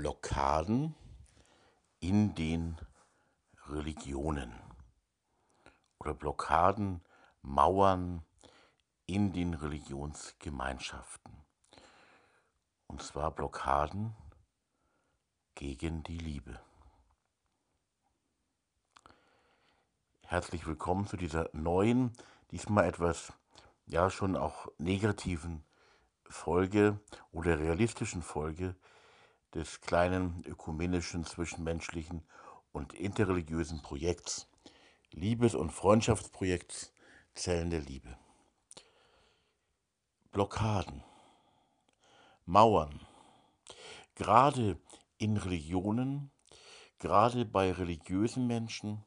Blockaden in den Religionen oder Blockaden, Mauern in den Religionsgemeinschaften. Und zwar Blockaden gegen die Liebe. Herzlich willkommen zu dieser neuen, diesmal etwas, ja schon auch negativen Folge oder realistischen Folge des kleinen ökumenischen, zwischenmenschlichen und interreligiösen Projekts, Liebes- und Freundschaftsprojekts Zellen der Liebe. Blockaden, Mauern, gerade in Religionen, gerade bei religiösen Menschen,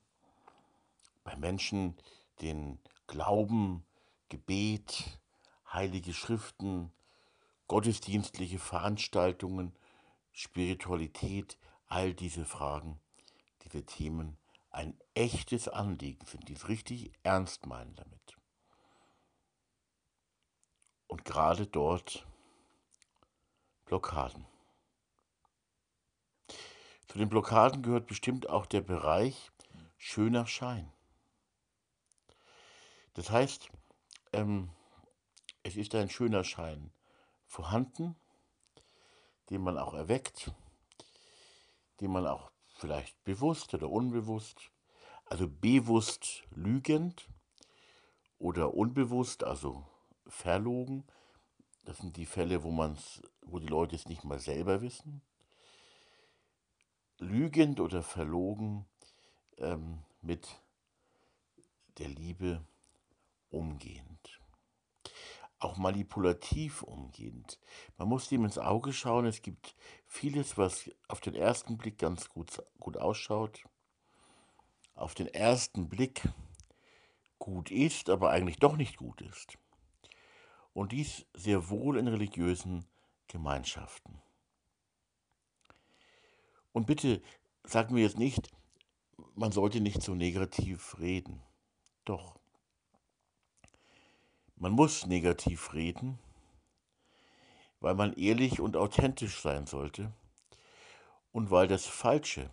bei Menschen, den Glauben, Gebet, heilige Schriften, gottesdienstliche Veranstaltungen Spiritualität, all diese Fragen, diese Themen ein echtes Anliegen sind, die es richtig ernst meinen damit. Und gerade dort Blockaden. Zu den Blockaden gehört bestimmt auch der Bereich schöner Schein. Das heißt, ähm, es ist ein schöner Schein vorhanden, den man auch erweckt, den man auch vielleicht bewusst oder unbewusst, also bewusst lügend oder unbewusst, also verlogen. Das sind die Fälle, wo man's, wo die Leute es nicht mal selber wissen. Lügend oder verlogen ähm, mit der Liebe umgehend auch manipulativ umgehend. Man muss dem ins Auge schauen. Es gibt vieles, was auf den ersten Blick ganz gut, gut ausschaut, auf den ersten Blick gut ist, aber eigentlich doch nicht gut ist. Und dies sehr wohl in religiösen Gemeinschaften. Und bitte sagen wir jetzt nicht, man sollte nicht so negativ reden. Doch. Man muss negativ reden, weil man ehrlich und authentisch sein sollte und weil das Falsche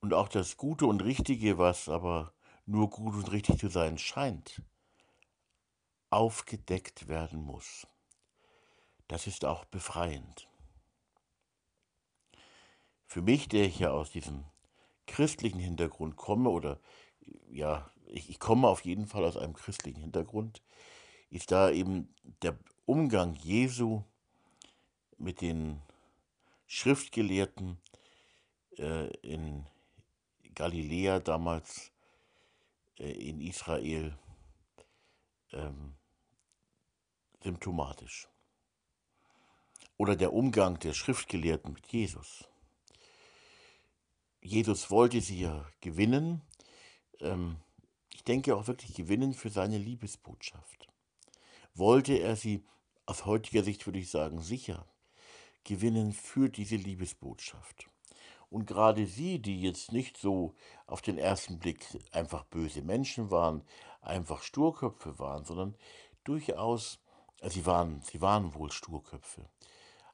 und auch das Gute und Richtige, was aber nur gut und richtig zu sein scheint, aufgedeckt werden muss. Das ist auch befreiend. Für mich, der ich ja aus diesem christlichen Hintergrund komme oder ja, ich, ich komme auf jeden Fall aus einem christlichen Hintergrund, ist da eben der Umgang Jesu mit den Schriftgelehrten äh, in Galiläa damals, äh, in Israel, ähm, symptomatisch. Oder der Umgang der Schriftgelehrten mit Jesus. Jesus wollte sie ja gewinnen, ähm, denke auch wirklich gewinnen für seine Liebesbotschaft. Wollte er sie, aus heutiger Sicht würde ich sagen, sicher gewinnen für diese Liebesbotschaft. Und gerade sie, die jetzt nicht so auf den ersten Blick einfach böse Menschen waren, einfach Sturköpfe waren, sondern durchaus, äh, sie waren, sie waren wohl Sturköpfe,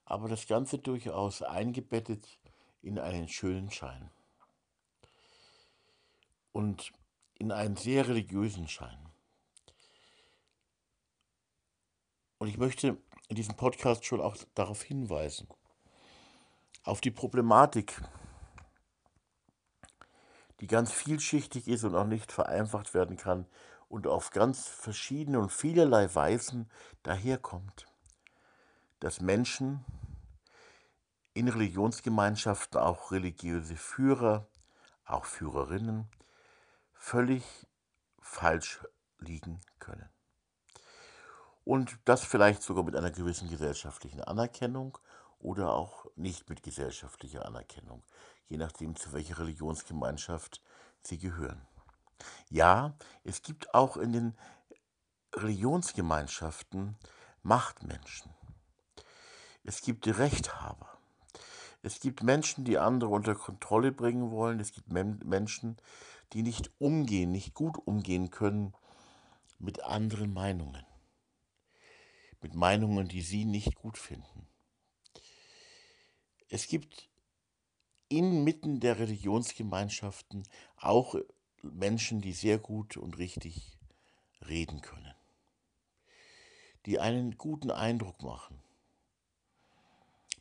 aber das Ganze durchaus eingebettet in einen schönen Schein. Und in einen sehr religiösen Schein. Und ich möchte in diesem Podcast schon auch darauf hinweisen, auf die Problematik, die ganz vielschichtig ist und auch nicht vereinfacht werden kann und auf ganz verschiedene und vielerlei Weisen daherkommt, dass Menschen in Religionsgemeinschaften, auch religiöse Führer, auch Führerinnen, völlig falsch liegen können. Und das vielleicht sogar mit einer gewissen gesellschaftlichen Anerkennung oder auch nicht mit gesellschaftlicher Anerkennung, je nachdem, zu welcher Religionsgemeinschaft sie gehören. Ja, es gibt auch in den Religionsgemeinschaften Machtmenschen. Es gibt Rechthaber. Es gibt Menschen, die andere unter Kontrolle bringen wollen. Es gibt Menschen, die nicht umgehen, nicht gut umgehen können mit anderen Meinungen. Mit Meinungen, die sie nicht gut finden. Es gibt inmitten der Religionsgemeinschaften auch Menschen, die sehr gut und richtig reden können, die einen guten Eindruck machen,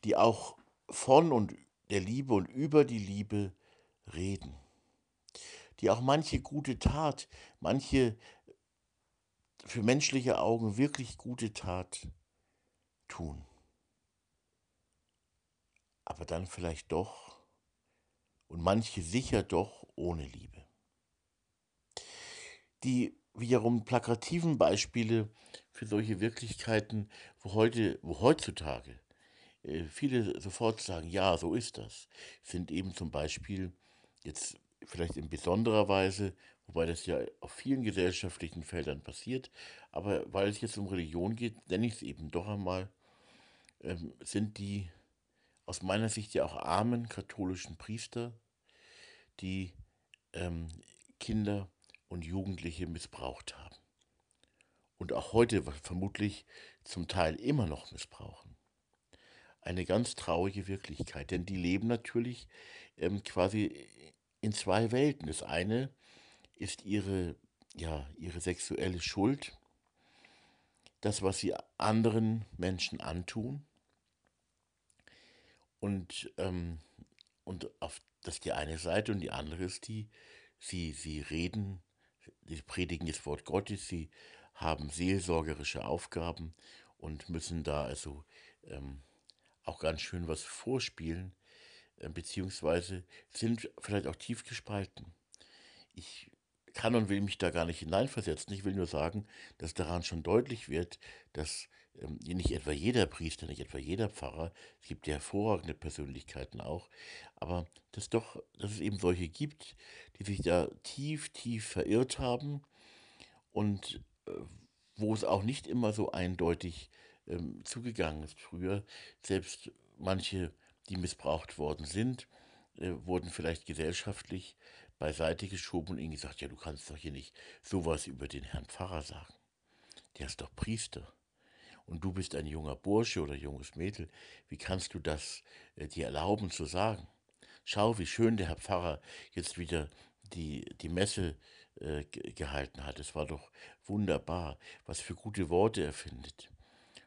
die auch von und der Liebe und über die Liebe reden, die auch manche gute Tat, manche für menschliche Augen wirklich gute Tat tun. Aber dann vielleicht doch und manche sicher doch ohne Liebe. Die wiederum plakativen Beispiele für solche Wirklichkeiten, wo heute, wo heutzutage äh, viele sofort sagen, ja, so ist das, sind eben zum Beispiel jetzt vielleicht in besonderer Weise, wobei das ja auf vielen gesellschaftlichen Feldern passiert, aber weil es jetzt um Religion geht, nenne ich es eben doch einmal, ähm, sind die aus meiner Sicht ja auch armen katholischen Priester, die ähm, Kinder und Jugendliche missbraucht haben. Und auch heute vermutlich zum Teil immer noch missbrauchen. Eine ganz traurige Wirklichkeit, denn die leben natürlich ähm, quasi in zwei Welten. Das eine ist ihre, ja, ihre sexuelle Schuld, das, was sie anderen Menschen antun. Und, ähm, und auf, das ist die eine Seite und die andere ist die, sie, sie reden, sie predigen das Wort Gottes, sie haben seelsorgerische Aufgaben und müssen da also ähm, auch ganz schön was vorspielen, beziehungsweise sind vielleicht auch tief gespalten. Ich kann und will mich da gar nicht hineinversetzen. Ich will nur sagen, dass daran schon deutlich wird, dass ähm, nicht etwa jeder Priester, nicht etwa jeder Pfarrer, es gibt ja hervorragende Persönlichkeiten auch, aber dass doch, dass es eben solche gibt, die sich da tief, tief verirrt haben und äh, wo es auch nicht immer so eindeutig ähm, zugegangen ist. Früher selbst manche, die missbraucht worden sind, äh, wurden vielleicht gesellschaftlich beiseite geschoben und ihnen gesagt, ja, du kannst doch hier nicht sowas über den Herrn Pfarrer sagen. Der ist doch Priester. Und du bist ein junger Bursche oder junges Mädel. Wie kannst du das äh, dir erlauben zu sagen? Schau, wie schön der Herr Pfarrer jetzt wieder die, die Messe äh, gehalten hat. Es war doch wunderbar, was für gute Worte er findet.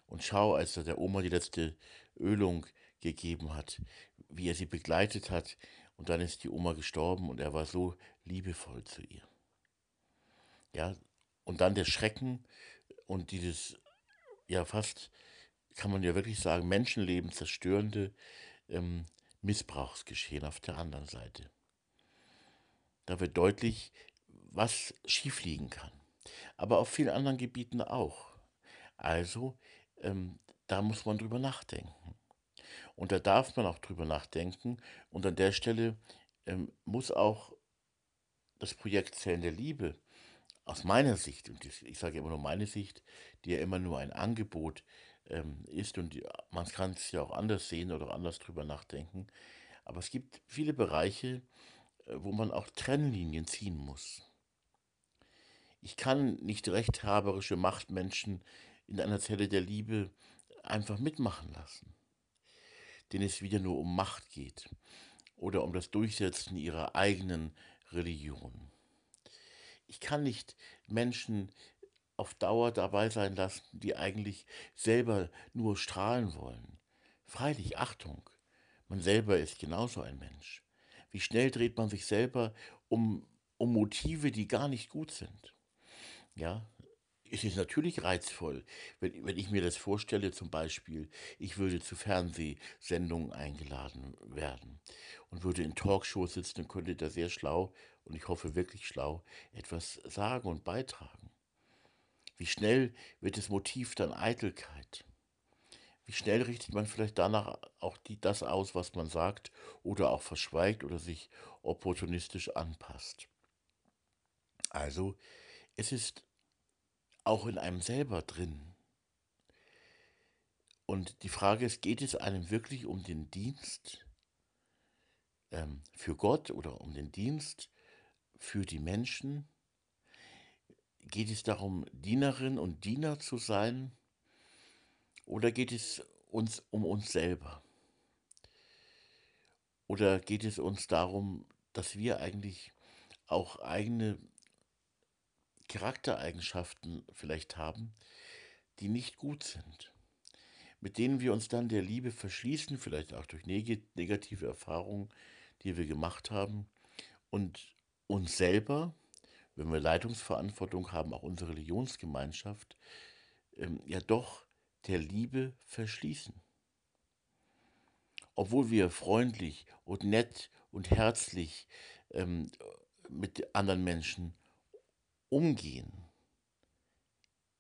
Und schau, als er der Oma die letzte Ölung gegeben hat, wie er sie begleitet hat, und dann ist die Oma gestorben und er war so liebevoll zu ihr. Ja, und dann der Schrecken und dieses, ja fast, kann man ja wirklich sagen, Menschenleben zerstörende ähm, Missbrauchsgeschehen auf der anderen Seite. Da wird deutlich, was schiefliegen kann. Aber auf vielen anderen Gebieten auch. Also, ähm, da muss man drüber nachdenken. Und da darf man auch drüber nachdenken. Und an der Stelle ähm, muss auch das Projekt Zellen der Liebe aus meiner Sicht, und ich sage immer nur meine Sicht, die ja immer nur ein Angebot ähm, ist und die, man kann es ja auch anders sehen oder anders drüber nachdenken, aber es gibt viele Bereiche, äh, wo man auch Trennlinien ziehen muss. Ich kann nicht rechthaberische Machtmenschen in einer Zelle der Liebe einfach mitmachen lassen, denen es wieder nur um Macht geht oder um das Durchsetzen ihrer eigenen Religion. Ich kann nicht Menschen auf Dauer dabei sein lassen, die eigentlich selber nur strahlen wollen. Freilich, Achtung, man selber ist genauso ein Mensch. Wie schnell dreht man sich selber um, um Motive, die gar nicht gut sind. Ja, es ist natürlich reizvoll, wenn, wenn ich mir das vorstelle, zum Beispiel, ich würde zu Fernsehsendungen eingeladen werden und würde in Talkshows sitzen und könnte da sehr schlau, und ich hoffe wirklich schlau, etwas sagen und beitragen. Wie schnell wird das Motiv dann Eitelkeit? Wie schnell richtet man vielleicht danach auch die, das aus, was man sagt, oder auch verschweigt oder sich opportunistisch anpasst? Also, es ist auch in einem selber drin. Und die Frage ist, geht es einem wirklich um den Dienst ähm, für Gott oder um den Dienst für die Menschen? Geht es darum, Dienerin und Diener zu sein? Oder geht es uns um uns selber? Oder geht es uns darum, dass wir eigentlich auch eigene Charaktereigenschaften vielleicht haben, die nicht gut sind, mit denen wir uns dann der Liebe verschließen, vielleicht auch durch negative Erfahrungen, die wir gemacht haben, und uns selber, wenn wir Leitungsverantwortung haben, auch unsere Religionsgemeinschaft, ähm, ja doch der Liebe verschließen. Obwohl wir freundlich und nett und herzlich ähm, mit anderen Menschen umgehen,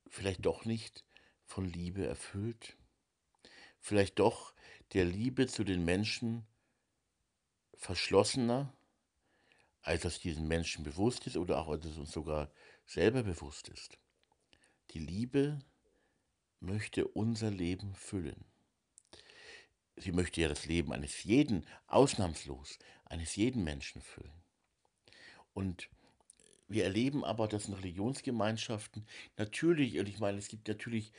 vielleicht doch nicht von Liebe erfüllt, vielleicht doch der Liebe zu den Menschen verschlossener, als es diesen Menschen bewusst ist oder auch als es uns sogar selber bewusst ist. Die Liebe möchte unser Leben füllen. Sie möchte ja das Leben eines jeden, ausnahmslos, eines jeden Menschen füllen. Und wir erleben aber, dass in Religionsgemeinschaften natürlich, und ich meine, es gibt natürlich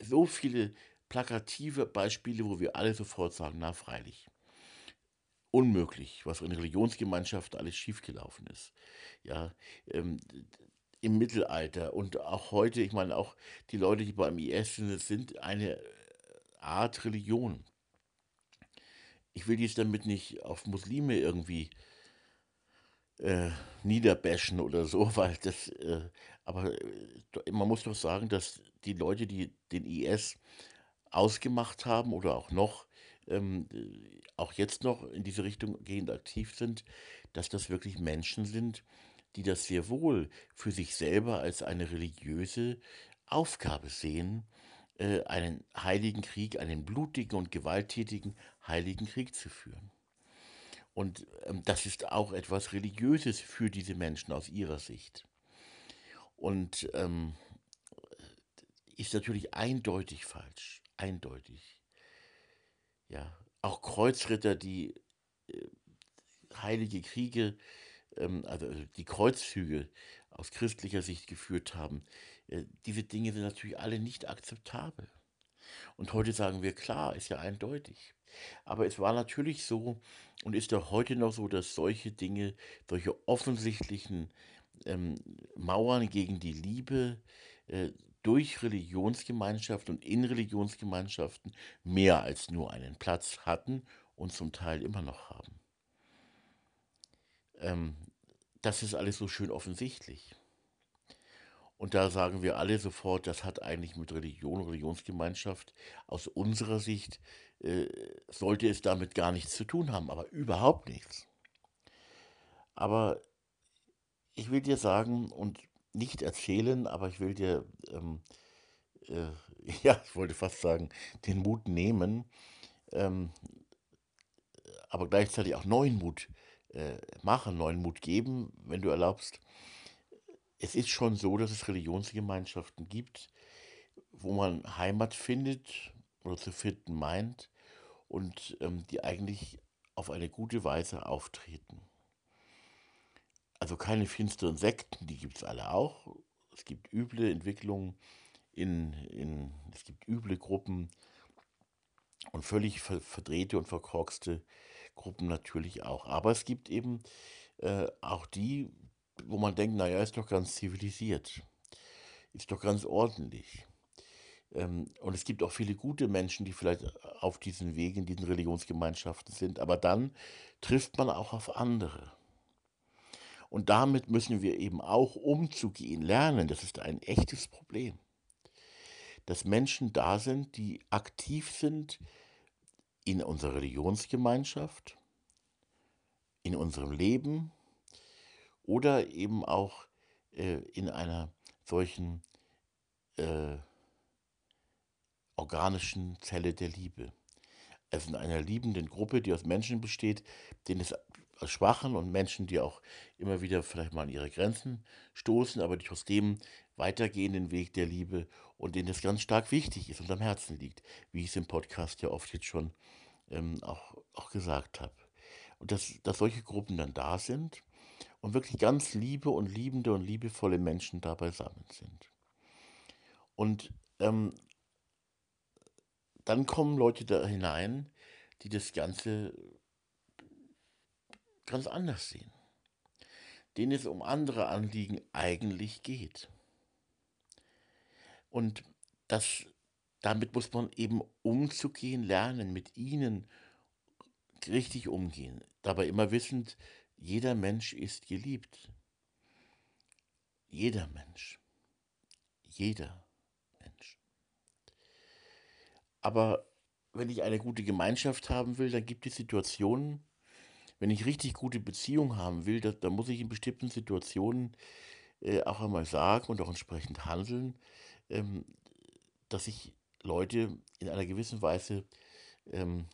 so viele plakative Beispiele, wo wir alle sofort sagen, na freilich, unmöglich, was in Religionsgemeinschaften alles schiefgelaufen ist. Ja, ähm, im Mittelalter und auch heute, ich meine, auch die Leute, die beim IS sind, sind eine Art Religion. Ich will dies damit nicht auf Muslime irgendwie äh, niederbashen oder so, weil das, äh, aber äh, man muss doch sagen, dass die Leute, die den IS ausgemacht haben oder auch noch, ähm, auch jetzt noch in diese Richtung gehend aktiv sind, dass das wirklich Menschen sind, die das sehr wohl für sich selber als eine religiöse Aufgabe sehen, äh, einen heiligen Krieg, einen blutigen und gewalttätigen heiligen Krieg zu führen. Und ähm, das ist auch etwas Religiöses für diese Menschen aus ihrer Sicht. Und ähm, ist natürlich eindeutig falsch, eindeutig. Ja, auch Kreuzritter, die äh, heilige Kriege, ähm, also die Kreuzzüge aus christlicher Sicht geführt haben, äh, diese Dinge sind natürlich alle nicht akzeptabel. Und heute sagen wir, klar, ist ja eindeutig. Aber es war natürlich so und ist auch heute noch so, dass solche Dinge, solche offensichtlichen ähm, Mauern gegen die Liebe äh, durch Religionsgemeinschaften und in Religionsgemeinschaften mehr als nur einen Platz hatten und zum Teil immer noch haben. Ähm, das ist alles so schön offensichtlich. Und da sagen wir alle sofort, das hat eigentlich mit Religion, Religionsgemeinschaft aus unserer Sicht, äh, sollte es damit gar nichts zu tun haben, aber überhaupt nichts. Aber ich will dir sagen und nicht erzählen, aber ich will dir, ähm, äh, ja, ich wollte fast sagen, den Mut nehmen, ähm, aber gleichzeitig auch neuen Mut äh, machen, neuen Mut geben, wenn du erlaubst es ist schon so, dass es Religionsgemeinschaften gibt, wo man Heimat findet oder zu finden meint und ähm, die eigentlich auf eine gute Weise auftreten. Also keine finsteren Sekten, die gibt es alle auch. Es gibt üble Entwicklungen, in, in, es gibt üble Gruppen und völlig ver verdrehte und verkorkste Gruppen natürlich auch. Aber es gibt eben äh, auch die, wo man denkt, naja, ist doch ganz zivilisiert, ist doch ganz ordentlich. Ähm, und es gibt auch viele gute Menschen, die vielleicht auf diesen Wegen, in diesen Religionsgemeinschaften sind, aber dann trifft man auch auf andere. Und damit müssen wir eben auch umzugehen lernen. Das ist ein echtes Problem. Dass Menschen da sind, die aktiv sind in unserer Religionsgemeinschaft, in unserem Leben, oder eben auch äh, in einer solchen äh, organischen Zelle der Liebe. Also in einer liebenden Gruppe, die aus Menschen besteht, denen es aus Schwachen und Menschen, die auch immer wieder vielleicht mal an ihre Grenzen stoßen, aber die trotzdem weitergehen den Weg der Liebe und denen es ganz stark wichtig ist und am Herzen liegt, wie ich es im Podcast ja oft jetzt schon ähm, auch, auch gesagt habe. Und dass, dass solche Gruppen dann da sind und wirklich ganz liebe und liebende und liebevolle Menschen da beisammen sind. Und ähm, dann kommen Leute da hinein, die das Ganze ganz anders sehen, denen es um andere Anliegen eigentlich geht. Und das, damit muss man eben umzugehen lernen, mit ihnen richtig umgehen. Dabei immer wissend, jeder Mensch ist geliebt. Jeder Mensch. Jeder Mensch. Aber wenn ich eine gute Gemeinschaft haben will, dann gibt es Situationen, wenn ich richtig gute Beziehungen haben will, da, da muss ich in bestimmten Situationen äh, auch einmal sagen und auch entsprechend handeln, ähm, dass ich Leute in einer gewissen Weise ähm,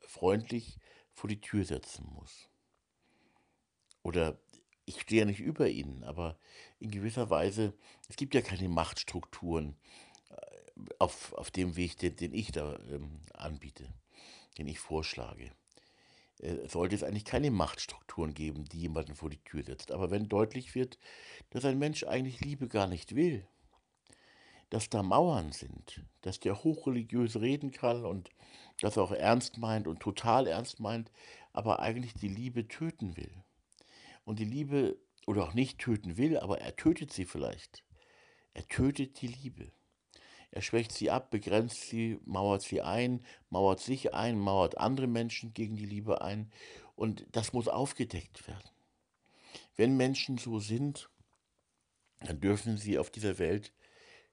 freundlich vor die Tür setzen muss. Oder ich stehe ja nicht über ihnen, aber in gewisser Weise, es gibt ja keine Machtstrukturen äh, auf, auf dem Weg, den, den ich da ähm, anbiete, den ich vorschlage. Äh, sollte es eigentlich keine Machtstrukturen geben, die jemanden vor die Tür setzt. Aber wenn deutlich wird, dass ein Mensch eigentlich Liebe gar nicht will, dass da Mauern sind, dass der hochreligiös reden kann und das auch ernst meint und total ernst meint, aber eigentlich die Liebe töten will. Und die Liebe, oder auch nicht töten will, aber er tötet sie vielleicht. Er tötet die Liebe. Er schwächt sie ab, begrenzt sie, mauert sie ein, mauert sich ein, mauert andere Menschen gegen die Liebe ein. Und das muss aufgedeckt werden. Wenn Menschen so sind, dann dürfen sie auf dieser Welt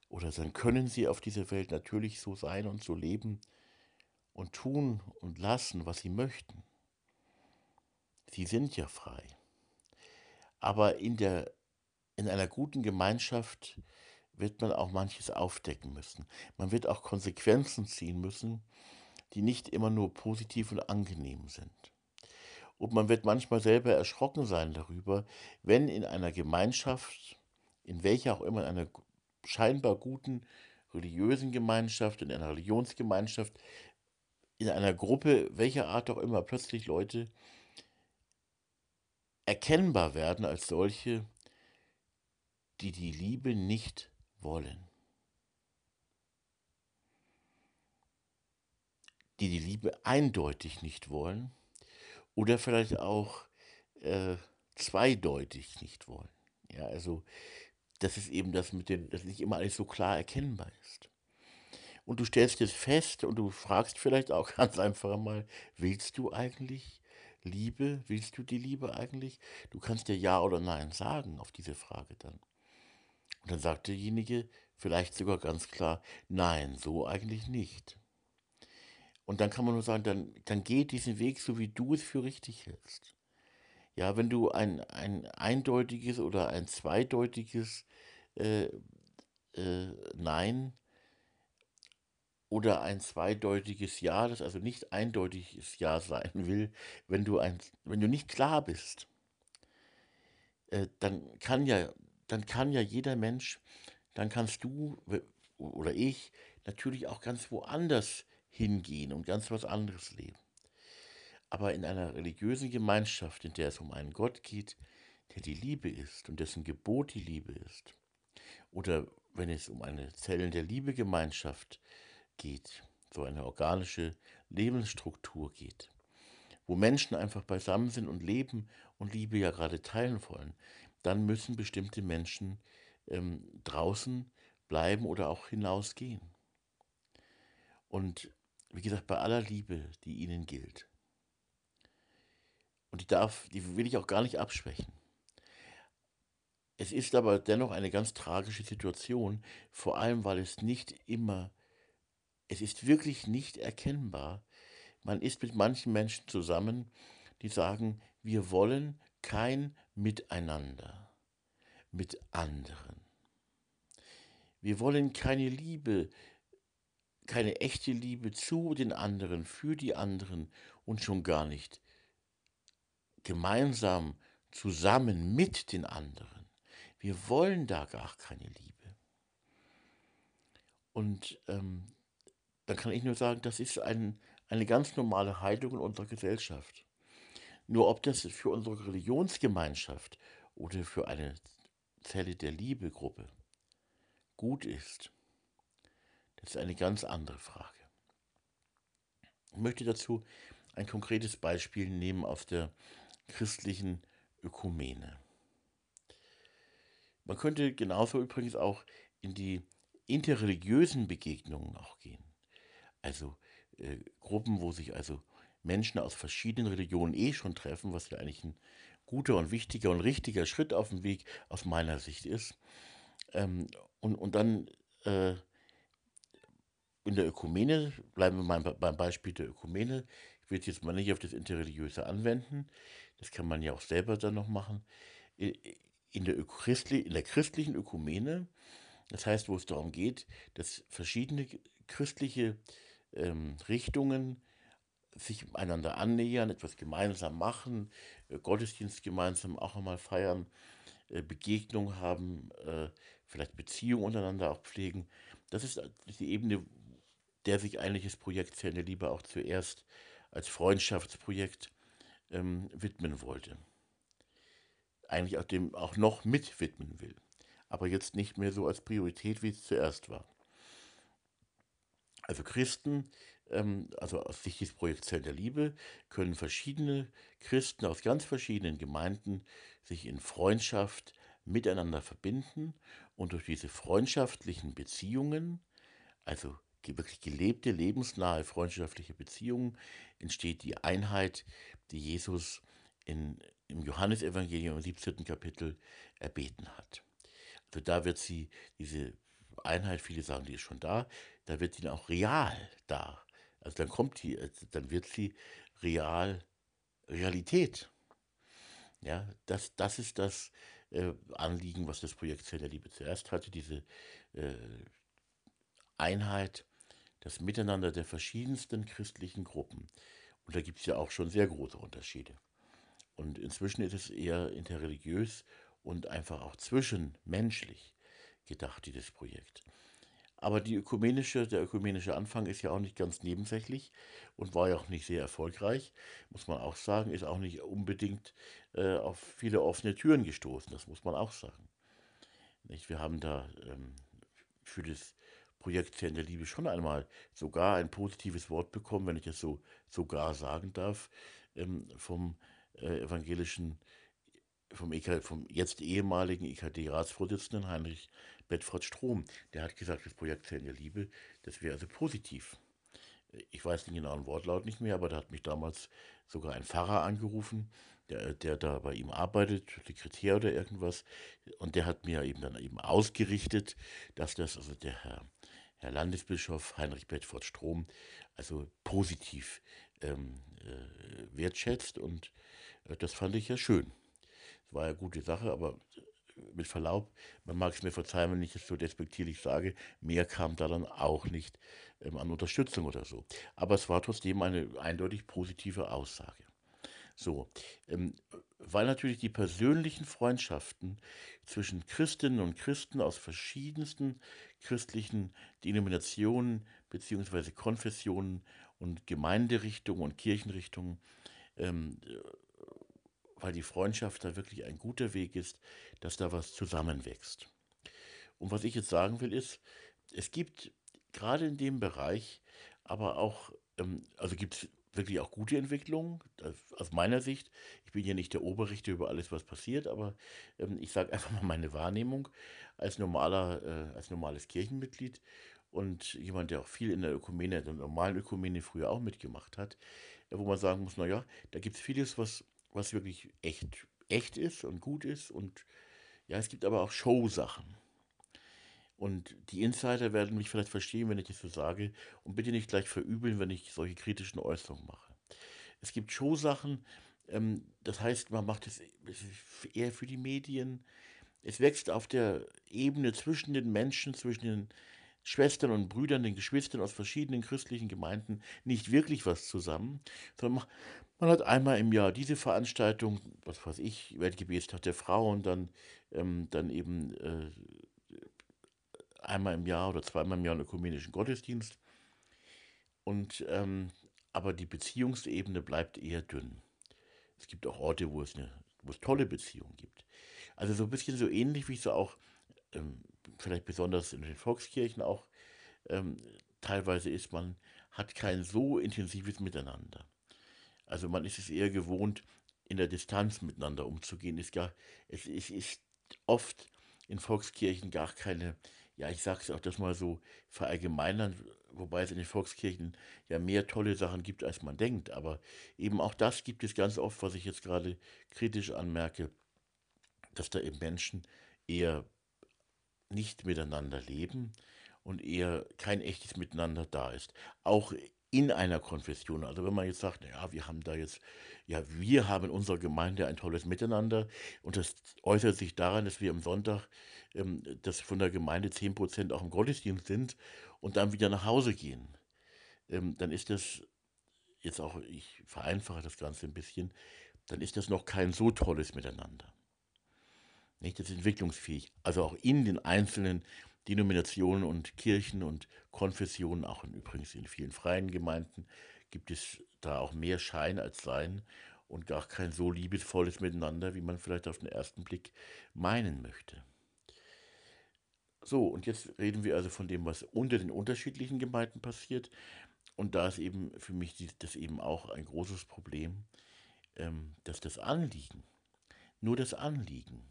oder dann können sie auf dieser Welt natürlich so sein und so leben und tun und lassen, was sie möchten. Sie sind ja frei. Aber in, der, in einer guten Gemeinschaft wird man auch manches aufdecken müssen. Man wird auch Konsequenzen ziehen müssen, die nicht immer nur positiv und angenehm sind. Und man wird manchmal selber erschrocken sein darüber, wenn in einer Gemeinschaft, in welcher auch immer, in einer scheinbar guten religiösen Gemeinschaft, in einer Religionsgemeinschaft, in einer Gruppe, welcher Art auch immer, plötzlich Leute erkennbar werden als solche, die die Liebe nicht wollen. Die die Liebe eindeutig nicht wollen oder vielleicht auch äh, zweideutig nicht wollen. Ja, also das ist eben das mit den, dass nicht immer alles so klar erkennbar ist. Und du stellst es fest und du fragst vielleicht auch ganz einfach mal, willst du eigentlich Liebe? Willst du die Liebe eigentlich? Du kannst dir Ja oder Nein sagen auf diese Frage dann. Und dann sagt derjenige vielleicht sogar ganz klar, nein, so eigentlich nicht. Und dann kann man nur sagen, dann, dann geh diesen Weg, so wie du es für richtig hältst. Ja, wenn du ein, ein eindeutiges oder ein zweideutiges äh, äh, Nein oder ein zweideutiges Ja, das also nicht eindeutiges Ja sein will, wenn du, ein, wenn du nicht klar bist, äh, dann, kann ja, dann kann ja jeder Mensch, dann kannst du oder ich natürlich auch ganz woanders hingehen und ganz was anderes leben. Aber in einer religiösen Gemeinschaft, in der es um einen Gott geht, der die Liebe ist und dessen Gebot die Liebe ist, oder wenn es um eine Zellen der Liebegemeinschaft geht, so eine organische Lebensstruktur geht, wo Menschen einfach beisammen sind und leben und Liebe ja gerade teilen wollen, dann müssen bestimmte Menschen ähm, draußen bleiben oder auch hinausgehen. Und wie gesagt, bei aller Liebe, die ihnen gilt. Und die darf, die will ich auch gar nicht abschwächen. Es ist aber dennoch eine ganz tragische Situation, vor allem weil es nicht immer, es ist wirklich nicht erkennbar. Man ist mit manchen Menschen zusammen, die sagen, wir wollen kein Miteinander mit anderen. Wir wollen keine Liebe, keine echte Liebe zu den anderen, für die anderen und schon gar nicht gemeinsam zusammen mit den anderen. Wir wollen da gar keine Liebe. Und ähm, dann kann ich nur sagen, das ist ein, eine ganz normale Haltung in unserer Gesellschaft. Nur ob das für unsere Religionsgemeinschaft oder für eine Zelle der Liebegruppe gut ist, das ist eine ganz andere Frage. Ich möchte dazu ein konkretes Beispiel nehmen aus der christlichen Ökumene. Man könnte genauso übrigens auch in die interreligiösen Begegnungen auch gehen. Also äh, Gruppen, wo sich also Menschen aus verschiedenen Religionen eh schon treffen, was ja eigentlich ein guter und wichtiger und richtiger Schritt auf dem Weg aus meiner Sicht ist. Ähm, und, und dann äh, in der Ökumene, bleiben wir mal beim Beispiel der Ökumene, ich will es jetzt mal nicht auf das Interreligiöse anwenden, das kann man ja auch selber dann noch machen. In der, Öchristli, in der christlichen Ökumene, das heißt, wo es darum geht, dass verschiedene christliche ähm, Richtungen sich einander annähern, etwas gemeinsam machen, äh, Gottesdienst gemeinsam auch einmal feiern, äh, Begegnung haben, äh, vielleicht Beziehungen untereinander auch pflegen. Das ist die Ebene, der sich eigentlich das Projekt Zerne Liebe auch zuerst als Freundschaftsprojekt ähm, widmen wollte. Eigentlich auch dem auch noch mit widmen will. Aber jetzt nicht mehr so als Priorität, wie es zuerst war. Also Christen, ähm, also aus Sicht des Projekts Zelt der Liebe, können verschiedene Christen aus ganz verschiedenen Gemeinden sich in Freundschaft miteinander verbinden und durch diese freundschaftlichen Beziehungen, also wirklich gelebte, lebensnahe freundschaftliche Beziehungen, entsteht die Einheit, die Jesus in, im Johannesevangelium im 17. Kapitel erbeten hat. Also da wird sie, diese Einheit, viele sagen, die ist schon da, da wird sie auch real da. Also dann kommt die, also dann wird sie real Realität. Ja, das, das ist das äh, Anliegen, was das Projekt Zell der Liebe zuerst hatte, diese äh, Einheit, das Miteinander der verschiedensten christlichen Gruppen. Und da gibt es ja auch schon sehr große Unterschiede. Und inzwischen ist es eher interreligiös und einfach auch zwischenmenschlich gedacht, dieses Projekt. Aber die ökumenische, der ökumenische Anfang ist ja auch nicht ganz nebensächlich und war ja auch nicht sehr erfolgreich, muss man auch sagen, ist auch nicht unbedingt äh, auf viele offene Türen gestoßen, das muss man auch sagen. Nicht? Wir haben da ähm, für das Projekt Zern der Liebe schon einmal sogar ein positives Wort bekommen, wenn ich es so sogar sagen darf, ähm, vom äh, evangelischen, vom, EK, vom jetzt ehemaligen EKD-Ratsvorsitzenden Heinrich Bedford Strom. Der hat gesagt, das Projekt Zellen der Liebe, das wäre also positiv. Ich weiß den genauen Wortlaut nicht mehr, aber da hat mich damals sogar ein Pfarrer angerufen, der, der da bei ihm arbeitet, Sekretär oder irgendwas, und der hat mir eben dann eben ausgerichtet, dass das, also der Herr, Herr Landesbischof Heinrich Bedford Strom, also positiv ähm, äh, wertschätzt und äh, das fand ich ja schön. Es war ja eine gute Sache, aber mit Verlaub, man mag es mir verzeihen, wenn ich es so despektierlich sage, mehr kam da dann auch nicht ähm, an Unterstützung oder so. Aber es war trotzdem eine eindeutig positive Aussage. So, ähm, weil natürlich die persönlichen Freundschaften zwischen Christinnen und Christen aus verschiedensten christlichen Denominationen bzw. Konfessionen und Gemeinderichtungen und Kirchenrichtungen ähm, weil die Freundschaft da wirklich ein guter Weg ist, dass da was zusammenwächst. Und was ich jetzt sagen will, ist, es gibt gerade in dem Bereich, aber auch, ähm, also gibt es wirklich auch gute Entwicklungen, aus meiner Sicht. Ich bin ja nicht der Oberrichter über alles, was passiert, aber ähm, ich sage einfach mal meine Wahrnehmung als normaler, äh, als normales Kirchenmitglied und jemand, der auch viel in der Ökumene, der normalen Ökumene früher auch mitgemacht hat, wo man sagen muss, naja, da gibt es vieles, was was wirklich echt, echt ist und gut ist. Und ja, es gibt aber auch Show-Sachen. Und die Insider werden mich vielleicht verstehen, wenn ich das so sage. Und bitte nicht gleich verübeln, wenn ich solche kritischen Äußerungen mache. Es gibt Show-Sachen, ähm, das heißt, man macht es eher für die Medien. Es wächst auf der Ebene zwischen den Menschen, zwischen den Schwestern und Brüdern, den Geschwistern aus verschiedenen christlichen Gemeinden nicht wirklich was zusammen, sondern man hat einmal im Jahr diese Veranstaltung, was weiß ich, Weltgebetstag der und dann, ähm, dann eben äh, einmal im Jahr oder zweimal im Jahr einen ökumenischen Gottesdienst. Und, ähm, aber die Beziehungsebene bleibt eher dünn. Es gibt auch Orte, wo es, eine, wo es tolle Beziehungen gibt. Also so ein bisschen so ähnlich, wie es so auch ähm, vielleicht besonders in den Volkskirchen auch ähm, teilweise ist, man hat kein so intensives Miteinander. Also man ist es eher gewohnt, in der Distanz miteinander umzugehen. Ist gar, es, es ist oft in Volkskirchen gar keine, ja, ich sage es auch das mal so verallgemeinern, wobei es in den Volkskirchen ja mehr tolle Sachen gibt, als man denkt. Aber eben auch das gibt es ganz oft, was ich jetzt gerade kritisch anmerke, dass da eben Menschen eher nicht miteinander leben und eher kein echtes Miteinander da ist. Auch in einer Konfession. Also wenn man jetzt sagt, ja, wir haben da jetzt, ja, wir haben in unserer Gemeinde ein tolles Miteinander und das äußert sich daran, dass wir am Sonntag, ähm, dass von der Gemeinde 10% auch im Gottesdienst sind und dann wieder nach Hause gehen. Ähm, dann ist das jetzt auch, ich vereinfache das Ganze ein bisschen, dann ist das noch kein so tolles Miteinander. Nicht? Das ist entwicklungsfähig. Also auch in den einzelnen Denominationen und Kirchen und Konfessionen, auch in, übrigens in vielen freien Gemeinden, gibt es da auch mehr Schein als Sein und gar kein so liebesvolles Miteinander, wie man vielleicht auf den ersten Blick meinen möchte. So, und jetzt reden wir also von dem, was unter den unterschiedlichen Gemeinden passiert. Und da ist eben für mich das eben auch ein großes Problem, ähm, dass das Anliegen, nur das Anliegen,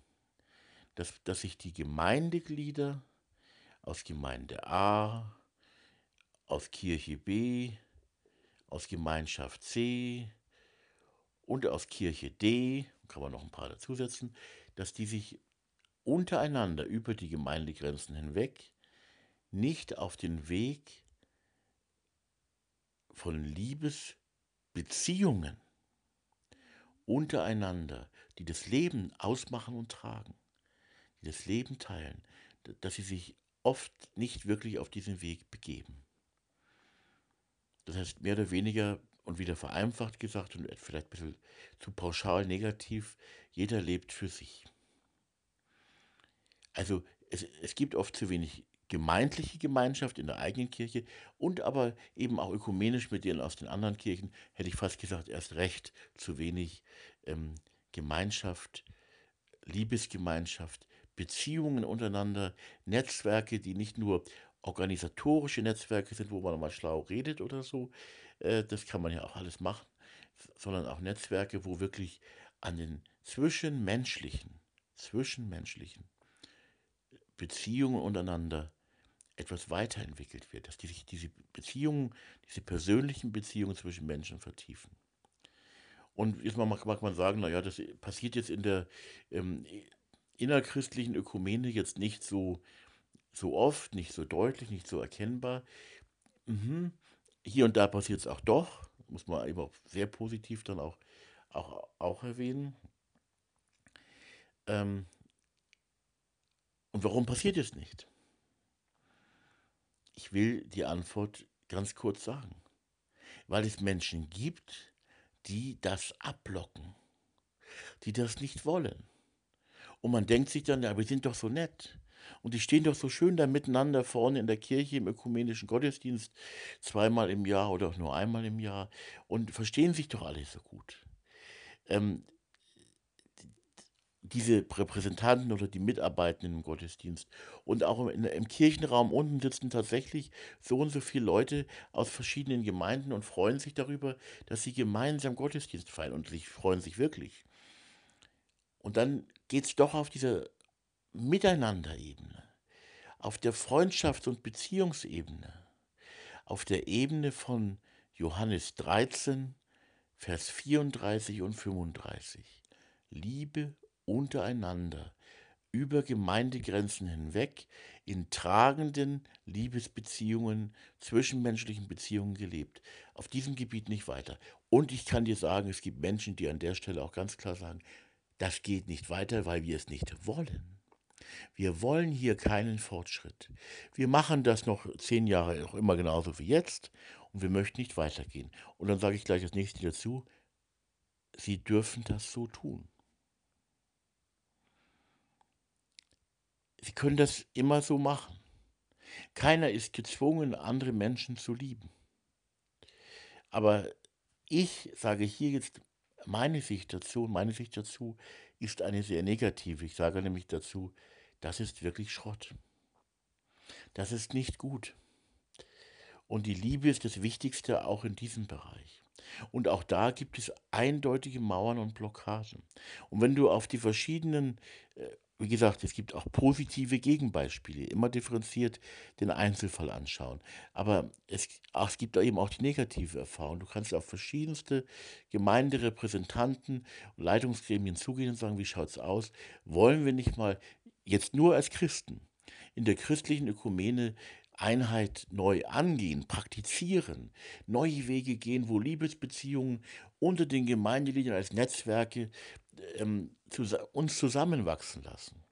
dass, dass sich die Gemeindeglieder aus Gemeinde A, aus Kirche B, aus Gemeinschaft C und aus Kirche D, kann man noch ein paar dazusetzen, dass die sich untereinander über die Gemeindegrenzen hinweg nicht auf den Weg von Liebesbeziehungen untereinander, die das Leben ausmachen und tragen, das Leben teilen, dass sie sich oft nicht wirklich auf diesen Weg begeben. Das heißt, mehr oder weniger und wieder vereinfacht gesagt und vielleicht ein bisschen zu pauschal negativ, jeder lebt für sich. Also es, es gibt oft zu wenig gemeindliche Gemeinschaft in der eigenen Kirche und aber eben auch ökumenisch mit denen aus den anderen Kirchen, hätte ich fast gesagt, erst recht zu wenig ähm, Gemeinschaft, Liebesgemeinschaft, Beziehungen untereinander, Netzwerke, die nicht nur organisatorische Netzwerke sind, wo man mal schlau redet oder so, äh, das kann man ja auch alles machen, sondern auch Netzwerke, wo wirklich an den zwischenmenschlichen, zwischenmenschlichen Beziehungen untereinander etwas weiterentwickelt wird, dass die sich diese Beziehungen, diese persönlichen Beziehungen zwischen Menschen vertiefen. Und jetzt mag, mag man sagen, naja, das passiert jetzt in der ähm, innerchristlichen Ökumene jetzt nicht so, so oft, nicht so deutlich, nicht so erkennbar. Mhm. Hier und da passiert es auch doch, muss man eben auch sehr positiv dann auch, auch, auch erwähnen. Ähm, und warum passiert es nicht? Ich will die Antwort ganz kurz sagen. Weil es Menschen gibt, die das abblocken, die das nicht wollen. Und man denkt sich dann, ja, wir sind doch so nett. Und die stehen doch so schön da miteinander vorne in der Kirche im ökumenischen Gottesdienst, zweimal im Jahr oder auch nur einmal im Jahr und verstehen sich doch alle so gut. Ähm, diese Repräsentanten oder die Mitarbeitenden im Gottesdienst und auch im, im, Kirchenraum unten sitzen tatsächlich so und so viele Leute aus verschiedenen Gemeinden und freuen sich darüber, dass sie gemeinsam Gottesdienst feiern und sich freuen sich wirklich. Und dann geht es doch auf dieser Miteinanderebene, auf der Freundschafts- und Beziehungsebene, auf der Ebene von Johannes 13, Vers 34 und 35. Liebe untereinander, über Gemeindegrenzen hinweg, in tragenden Liebesbeziehungen, zwischenmenschlichen Beziehungen gelebt. Auf diesem Gebiet nicht weiter. Und ich kann dir sagen, es gibt Menschen, die an der Stelle auch ganz klar sagen, das geht nicht weiter, weil wir es nicht wollen. Wir wollen hier keinen Fortschritt. Wir machen das noch zehn Jahre auch immer genauso wie jetzt und wir möchten nicht weitergehen. Und dann sage ich gleich das nächste dazu. Sie dürfen das so tun. Sie können das immer so machen. Keiner ist gezwungen, andere Menschen zu lieben. Aber ich sage hier jetzt meine Sicht dazu, meine Sicht dazu ist eine sehr negative. Ich sage nämlich dazu, das ist wirklich Schrott. Das ist nicht gut. Und die Liebe ist das Wichtigste auch in diesem Bereich. Und auch da gibt es eindeutige Mauern und Blockaden. Und wenn du auf die verschiedenen, äh, wie gesagt, es gibt auch positive Gegenbeispiele, immer differenziert den Einzelfall anschauen. Aber es, es gibt eben auch die negative Erfahrung. Du kannst auf verschiedenste Gemeinderepräsentanten und Leitungsgremien zugehen und sagen, wie schaut es aus? Wollen wir nicht mal jetzt nur als Christen in der christlichen Ökumene Einheit neu angehen, praktizieren, neue Wege gehen, wo Liebesbeziehungen unter den Gemeindegliedern als Netzwerke ähm, uns zusammenwachsen lassen.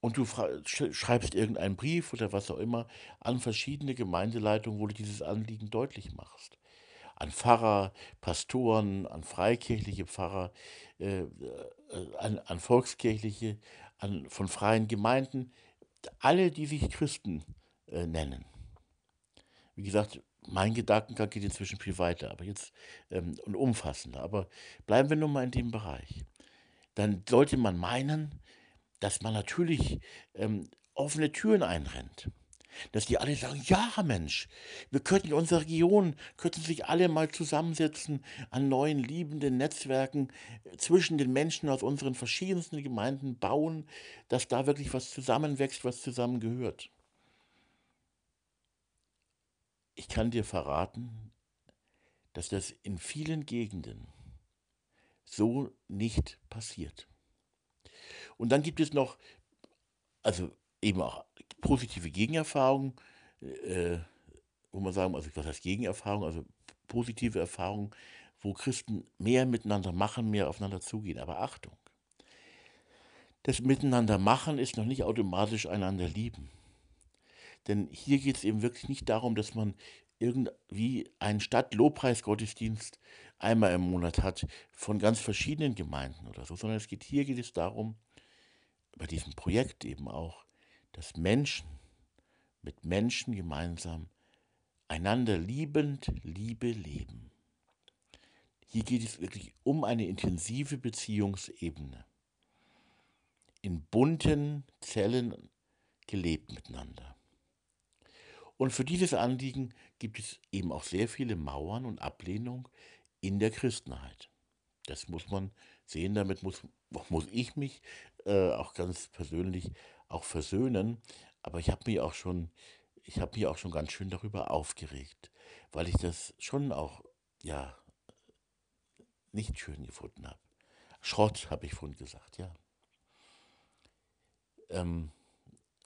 Und du schreibst irgendeinen Brief oder was auch immer an verschiedene Gemeindeleitungen, wo du dieses Anliegen deutlich machst. An Pfarrer, Pastoren, an freikirchliche Pfarrer, äh, äh, an, an volkskirchliche, an, von freien Gemeinden, alle, die sich Christen äh, nennen. Wie gesagt, mein Gedankengang geht inzwischen viel weiter, aber jetzt ähm, und umfassender. Aber bleiben wir nun mal in dem Bereich. Dann sollte man meinen, dass man natürlich ähm, offene Türen einrennt. Dass die alle sagen, ja Mensch, wir könnten in unserer Region, könnten sich alle mal zusammensetzen an neuen liebenden Netzwerken äh, zwischen den Menschen aus unseren verschiedensten Gemeinden bauen, dass da wirklich was zusammenwächst, was zusammengehört. Ich kann dir verraten, dass das in vielen Gegenden so nicht passiert. Und dann gibt es noch, also eben auch positive Gegenerfahrungen, äh, wo man sagen, also was heißt Gegenerfahrung, also positive Erfahrungen, wo Christen mehr miteinander machen, mehr aufeinander zugehen. Aber Achtung, das Miteinander machen ist noch nicht automatisch einander lieben. Denn hier geht es eben wirklich nicht darum, dass man irgendwie einen Stadtlobpreisgottesdienst einmal im Monat hat von ganz verschiedenen Gemeinden oder so, sondern es geht hier geht es darum, bei diesem Projekt eben auch, dass Menschen mit Menschen gemeinsam einander liebend Liebe leben. Hier geht es wirklich um eine intensive Beziehungsebene. In bunten Zellen gelebt miteinander. Und für dieses Anliegen gibt es eben auch sehr viele Mauern und Ablehnung in der Christenheit. Das muss man sehen, damit muss, muss ich mich äh, auch ganz persönlich auch versöhnen. Aber ich habe mich auch schon, ich habe mich auch schon ganz schön darüber aufgeregt, weil ich das schon auch, ja, nicht schön gefunden habe. Schrott, habe ich vorhin gesagt, ja. Ähm,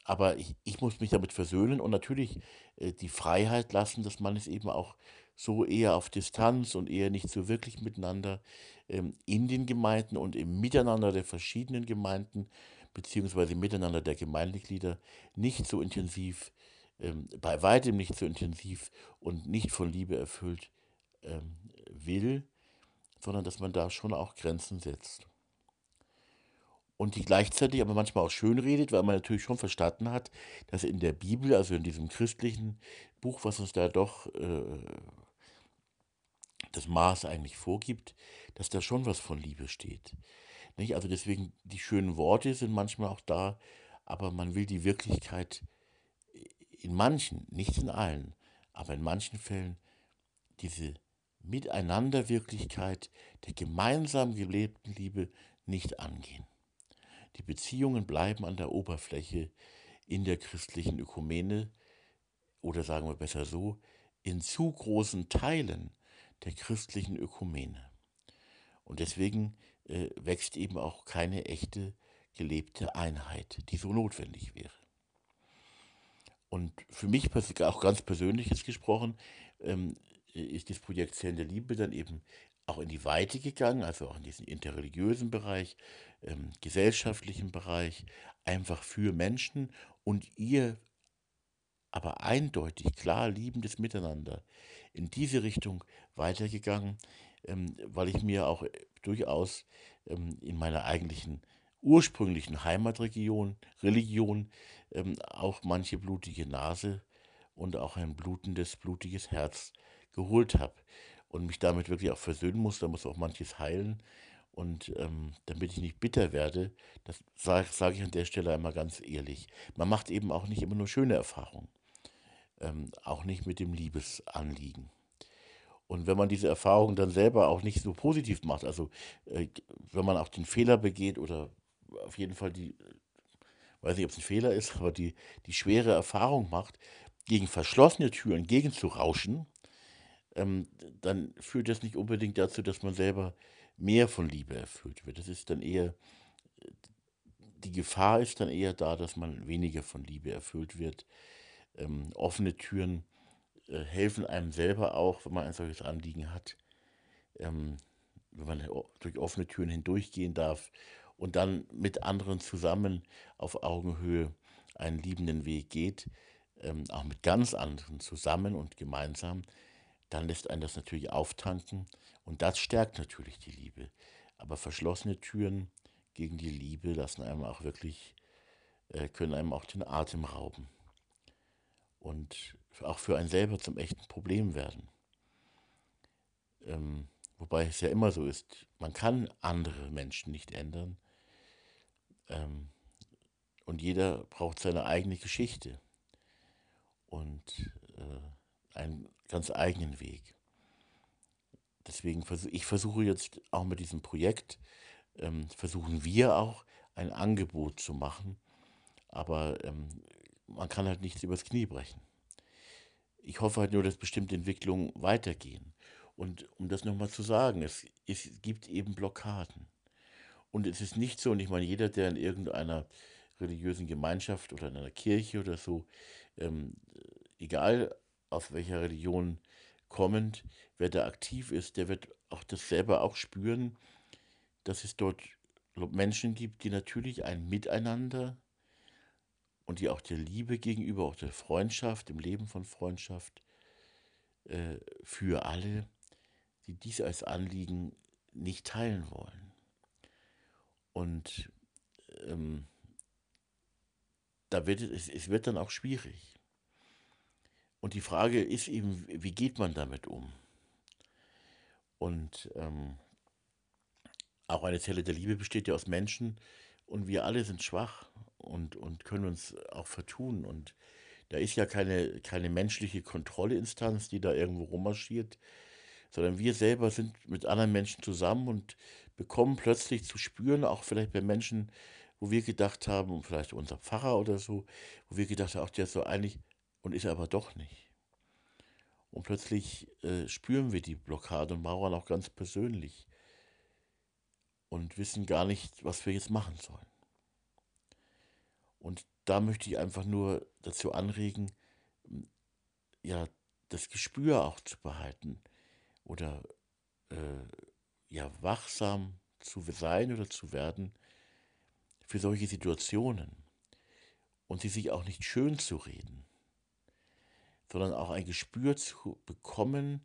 aber ich, ich muss mich damit versöhnen und natürlich äh, die Freiheit lassen, dass man es eben auch so eher auf Distanz und eher nicht so wirklich miteinander ähm, in den Gemeinden und im Miteinander der verschiedenen Gemeinden beziehungsweise Miteinander der Gemeindeglieder nicht so intensiv, ähm, bei weitem nicht so intensiv und nicht von Liebe erfüllt ähm, will, sondern dass man da schon auch Grenzen setzt und die gleichzeitig aber manchmal auch schön redet, weil man natürlich schon verstanden hat, dass in der Bibel, also in diesem christlichen Buch, was uns da doch äh, das Maß eigentlich vorgibt, dass da schon was von Liebe steht. Nicht? Also deswegen, die schönen Worte sind manchmal auch da, aber man will die Wirklichkeit in manchen, nicht in allen, aber in manchen Fällen diese Miteinanderwirklichkeit der gemeinsam gelebten Liebe nicht angehen. Die Beziehungen bleiben an der Oberfläche in der christlichen Ökumene oder sagen wir besser so, in zu großen Teilen der christlichen Ökumene. Und deswegen äh, wächst eben auch keine echte gelebte Einheit, die so notwendig wäre. Und für mich auch ganz persönliches gesprochen, ähm, ist das Projekt Zellen der Liebe dann eben auch in die Weite gegangen, also auch in diesen interreligiösen Bereich, ähm, gesellschaftlichen Bereich, einfach für Menschen und ihr aber eindeutig klar liebendes Miteinander in diese Richtung weitergegangen, ähm, weil ich mir auch durchaus ähm, in meiner eigentlichen ursprünglichen Heimatregion, Religion, ähm, auch manche blutige Nase und auch ein blutendes, blutiges Herz geholt habe und mich damit wirklich auch versöhnen muss. Da muss auch manches heilen. Und ähm, damit ich nicht bitter werde, das sage sag ich an der Stelle einmal ganz ehrlich, man macht eben auch nicht immer nur schöne Erfahrungen. ähm, auch nicht mit dem Liebesanliegen. Und wenn man diese Erfahrung dann selber auch nicht so positiv macht, also äh, wenn man auch den Fehler begeht oder auf jeden Fall die, weiß nicht, ob es ein Fehler ist, aber die, die schwere Erfahrung macht, gegen verschlossene Türen gegenzurauschen, ähm, dann führt das nicht unbedingt dazu, dass man selber mehr von Liebe erfüllt wird. Das ist dann eher, die Gefahr ist dann eher da, dass man weniger von Liebe erfüllt wird. Ähm, offene Türen äh, helfen einem selber auch, wenn man ein solches Anliegen hat, ähm, wenn man durch offene Türen hindurchgehen darf und dann mit anderen zusammen auf Augenhöhe einen liebenden Weg geht, ähm, auch mit ganz anderen zusammen und gemeinsam, dann lässt einen das natürlich auftanken und das stärkt natürlich die Liebe. Aber verschlossene Türen gegen die Liebe lassen einem auch wirklich, äh, können einem auch den Atem rauben und auch für einen selber zum echten Problem werden. Ähm, wobei es ja immer so ist, man kann andere Menschen nicht ändern ähm, und jeder braucht seine eigene Geschichte und äh, einen ganz eigenen Weg. Deswegen versuche ich versuche jetzt auch mit diesem Projekt, ähm, versuchen wir auch ein Angebot zu machen, aber ähm, man kann halt nichts übers Knie brechen. Ich hoffe halt nur, dass bestimmte Entwicklungen weitergehen. Und um das nochmal zu sagen, es, es gibt eben Blockaden. Und es ist nicht so, und ich meine, jeder, der in irgendeiner religiösen Gemeinschaft oder in einer Kirche oder so, ähm, egal aus welcher Religion kommend, wer da aktiv ist, der wird auch das selber auch spüren, dass es dort Menschen gibt, die natürlich ein Miteinander und die auch der Liebe gegenüber, auch der Freundschaft, dem Leben von Freundschaft äh, für alle, die dies als Anliegen nicht teilen wollen. Und ähm, da wird es, es wird dann auch schwierig. Und die Frage ist eben, wie geht man damit um? Und ähm, auch eine Zelle der Liebe besteht ja aus Menschen und wir alle sind schwach und, und können uns auch vertun. Und da ist ja keine, keine menschliche Kontrollinstanz, die da irgendwo rummarschiert, sondern wir selber sind mit anderen Menschen zusammen und bekommen plötzlich zu spüren, auch vielleicht bei Menschen, wo wir gedacht haben, vielleicht unser Pfarrer oder so, wo wir gedacht haben, auch der ist so einig und ist aber doch nicht. Und plötzlich äh, spüren wir die Blockade und Mauern auch ganz persönlich und wissen gar nicht, was wir jetzt machen sollen. Und da möchte ich einfach nur dazu anregen, ja, das Gespür auch zu behalten oder äh, ja, wachsam zu sein oder zu werden für solche Situationen und sie sich auch nicht schön zu reden, sondern auch ein Gespür zu bekommen,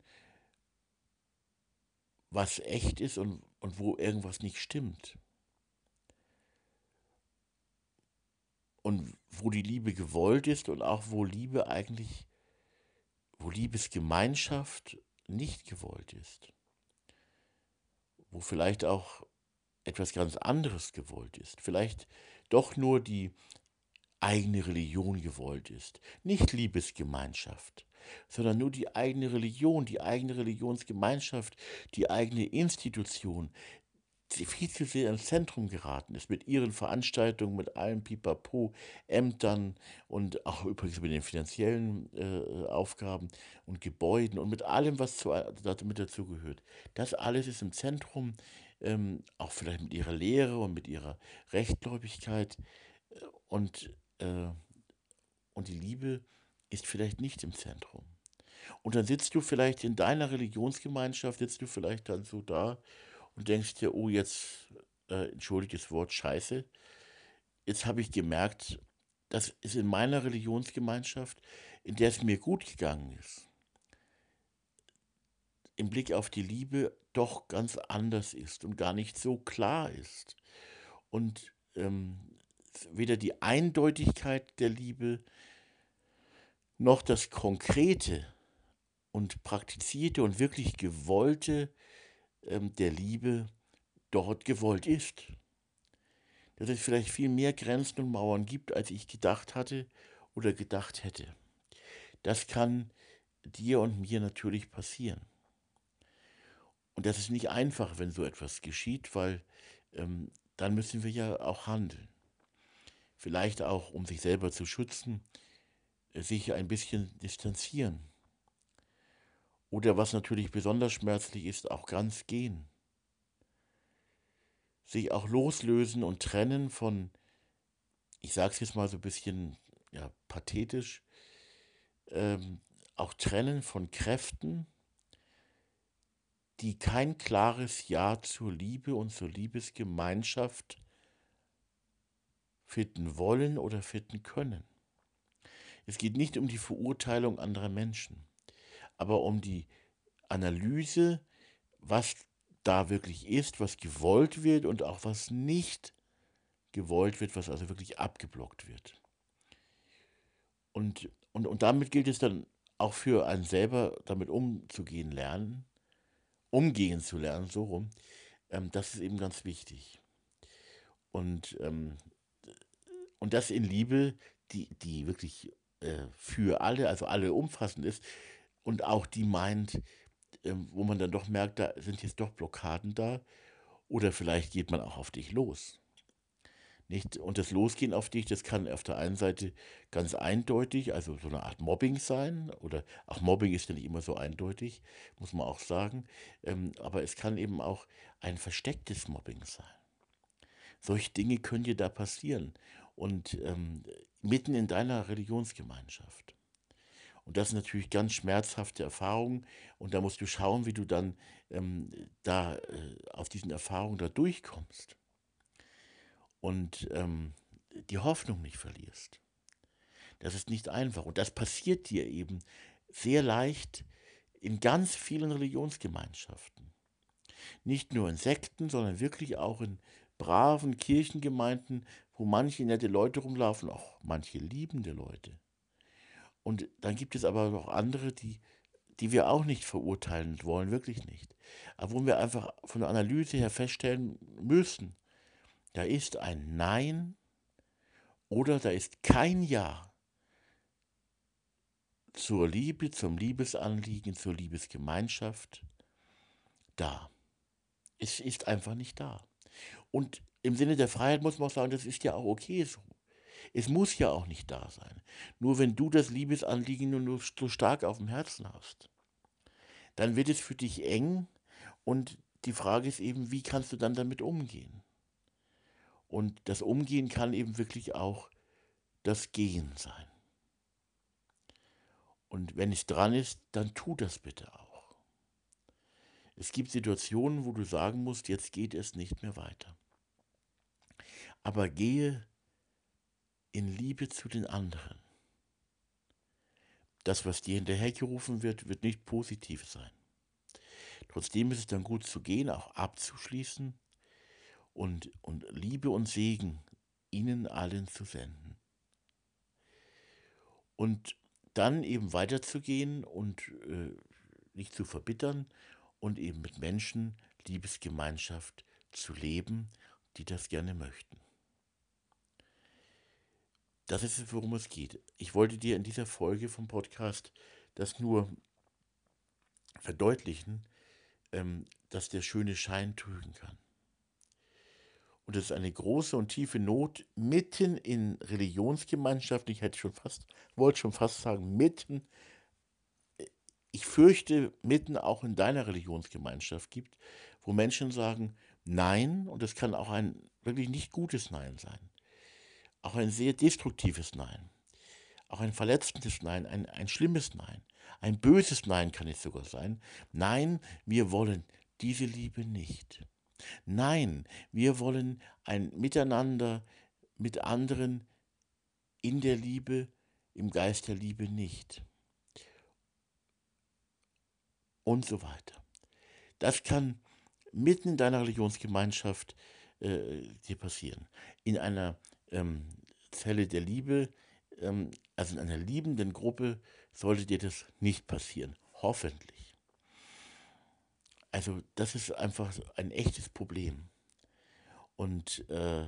was echt ist und, und wo irgendwas nicht stimmt. und wo die Liebe gewollt ist und auch wo Liebe eigentlich, wo Liebesgemeinschaft nicht gewollt ist. Wo vielleicht auch etwas ganz anderes gewollt ist. Vielleicht doch nur die eigene Religion gewollt ist. Nicht Liebesgemeinschaft, sondern nur die eigene Religion, die eigene Religionsgemeinschaft, die eigene Institution, viel zu sehr ins Zentrum geraten ist mit ihren Veranstaltungen, mit allem Pipapo, Ämtern und auch übrigens mit den finanziellen äh, Aufgaben und Gebäuden und mit allem, was zu, damit dazugehört. Das alles ist im Zentrum, ähm, auch vielleicht mit ihrer Lehre und mit ihrer Rechtgläubigkeit äh, und, äh, und die Liebe ist vielleicht nicht im Zentrum. Und dann sitzt du vielleicht in deiner Religionsgemeinschaft, sitzt du vielleicht dann so da und denkst dir, oh, jetzt, äh, entschuldigt Wort, scheiße, jetzt habe ich gemerkt, dass es in meiner Religionsgemeinschaft, in der es mir gut gegangen ist, im Blick auf die Liebe doch ganz anders ist und gar nicht so klar ist. Und ähm, weder die Eindeutigkeit der Liebe noch das Konkrete und praktizierte und wirklich gewollte ähm, der Liebe dort gewollt ist. Dass es vielleicht viel mehr Grenzen und Mauern gibt, als ich gedacht hatte oder gedacht hätte. das kann dir und mir natürlich passieren. Und das ist nicht einfach, wenn so etwas geschieht, weil ähm, dann müssen wir ja auch handeln. Vielleicht auch, um sich selber zu schützen, äh, sich ein bisschen distanzieren. Oder was natürlich besonders schmerzlich ist, auch ganz gehen. Sich auch loslösen und trennen von, ich sage es jetzt mal so ein bisschen ja, pathetisch, ähm, auch trennen von Kräften, die kein klares Ja zur Liebe und zur Liebesgemeinschaft finden wollen oder finden können. Es geht nicht um die Verurteilung anderer Menschen, aber um die Analyse, was da wirklich ist, was gewollt wird und auch was nicht gewollt wird, was also wirklich abgeblockt wird. Und, und, und damit gilt es dann auch für einen selber damit umzugehen lernen, umgehen zu lernen, so rum. Ähm, das ist eben ganz wichtig. Und, ähm, und das in Liebe, die, die wirklich äh, für alle, also alle umfassend ist und auch die meint, äh, wo man dann doch merkt, da sind jetzt doch Blockaden da oder vielleicht geht man auch auf dich los. Nicht? Und das Losgehen auf dich, das kann auf der einen Seite ganz eindeutig, also so eine Art Mobbing sein, oder auch Mobbing ist ja nicht immer so eindeutig, muss man auch sagen, ähm, aber es kann eben auch ein verstecktes Mobbing sein. Solche Dinge können dir da passieren und ähm, mitten in deiner Religionsgemeinschaft. Und das sind natürlich ganz schmerzhafte Erfahrungen und da musst du schauen, wie du dann ähm, da äh, auf diesen Erfahrungen da durchkommst und ähm, die Hoffnung nicht verlierst. Das ist nicht einfach. Und das passiert dir eben sehr leicht in ganz vielen Religionsgemeinschaften. Nicht nur in Sekten, sondern wirklich auch in braven Kirchengemeinden, wo manche nette Leute rumlaufen, auch manche liebende Leute. Und dann gibt es aber noch andere, die, die wir auch nicht verurteilen wollen, wirklich nicht. Aber wo wir einfach von der Analyse her feststellen müssen, da ist ein Nein oder da ist kein Ja zur Liebe, zum Liebesanliegen, zur Liebesgemeinschaft da. Es ist einfach nicht da. Und im Sinne der Freiheit muss man auch sagen, das ist ja auch okay so. Es muss ja auch nicht da sein. Nur wenn du das Liebesanliegen nur so stark auf dem Herzen hast, dann wird es für dich eng und die Frage ist eben, wie kannst du dann damit umgehen? Und das Umgehen kann eben wirklich auch das Gehen sein. Und wenn es dran ist, dann tu das bitte auch. Es gibt Situationen, wo du sagen musst, jetzt geht es nicht mehr weiter. Aber gehe in Liebe zu den anderen. Das, was dir hinterhergerufen wird, wird nicht positiv sein. Trotzdem ist es dann gut zu gehen, auch abzuschließen und, und Liebe und Segen ihnen allen zu senden. Und dann eben weiterzugehen und äh, nicht zu verbittern und eben mit Menschen Liebesgemeinschaft zu leben, die das gerne möchten. Das ist es, worum es geht. Ich wollte dir in dieser Folge vom Podcast das nur verdeutlichen, ähm, dass der schöne Schein trügen kann. Und es ist eine große und tiefe Not mitten in Religionsgemeinschaften. Ich hätte schon fast, wollte schon fast sagen, mitten, ich fürchte, mitten auch in deiner Religionsgemeinschaft gibt, wo Menschen sagen, nein, und es kann auch ein wirklich nicht gutes Nein sein. Auch ein sehr destruktives Nein. Auch ein verletzendes Nein, ein, ein schlimmes Nein. Ein böses Nein kann es sogar sein. Nein, wir wollen diese Liebe nicht. Nein, wir wollen ein Miteinander mit anderen in der Liebe, im Geist der Liebe nicht. Und so weiter. Das kann mitten in deiner Religionsgemeinschaft äh, dir passieren. In einer ähm, Zelle der Liebe, ähm, also in einer liebenden Gruppe, sollte dir das nicht passieren. Hoffentlich. Also das ist einfach ein echtes Problem. Und äh,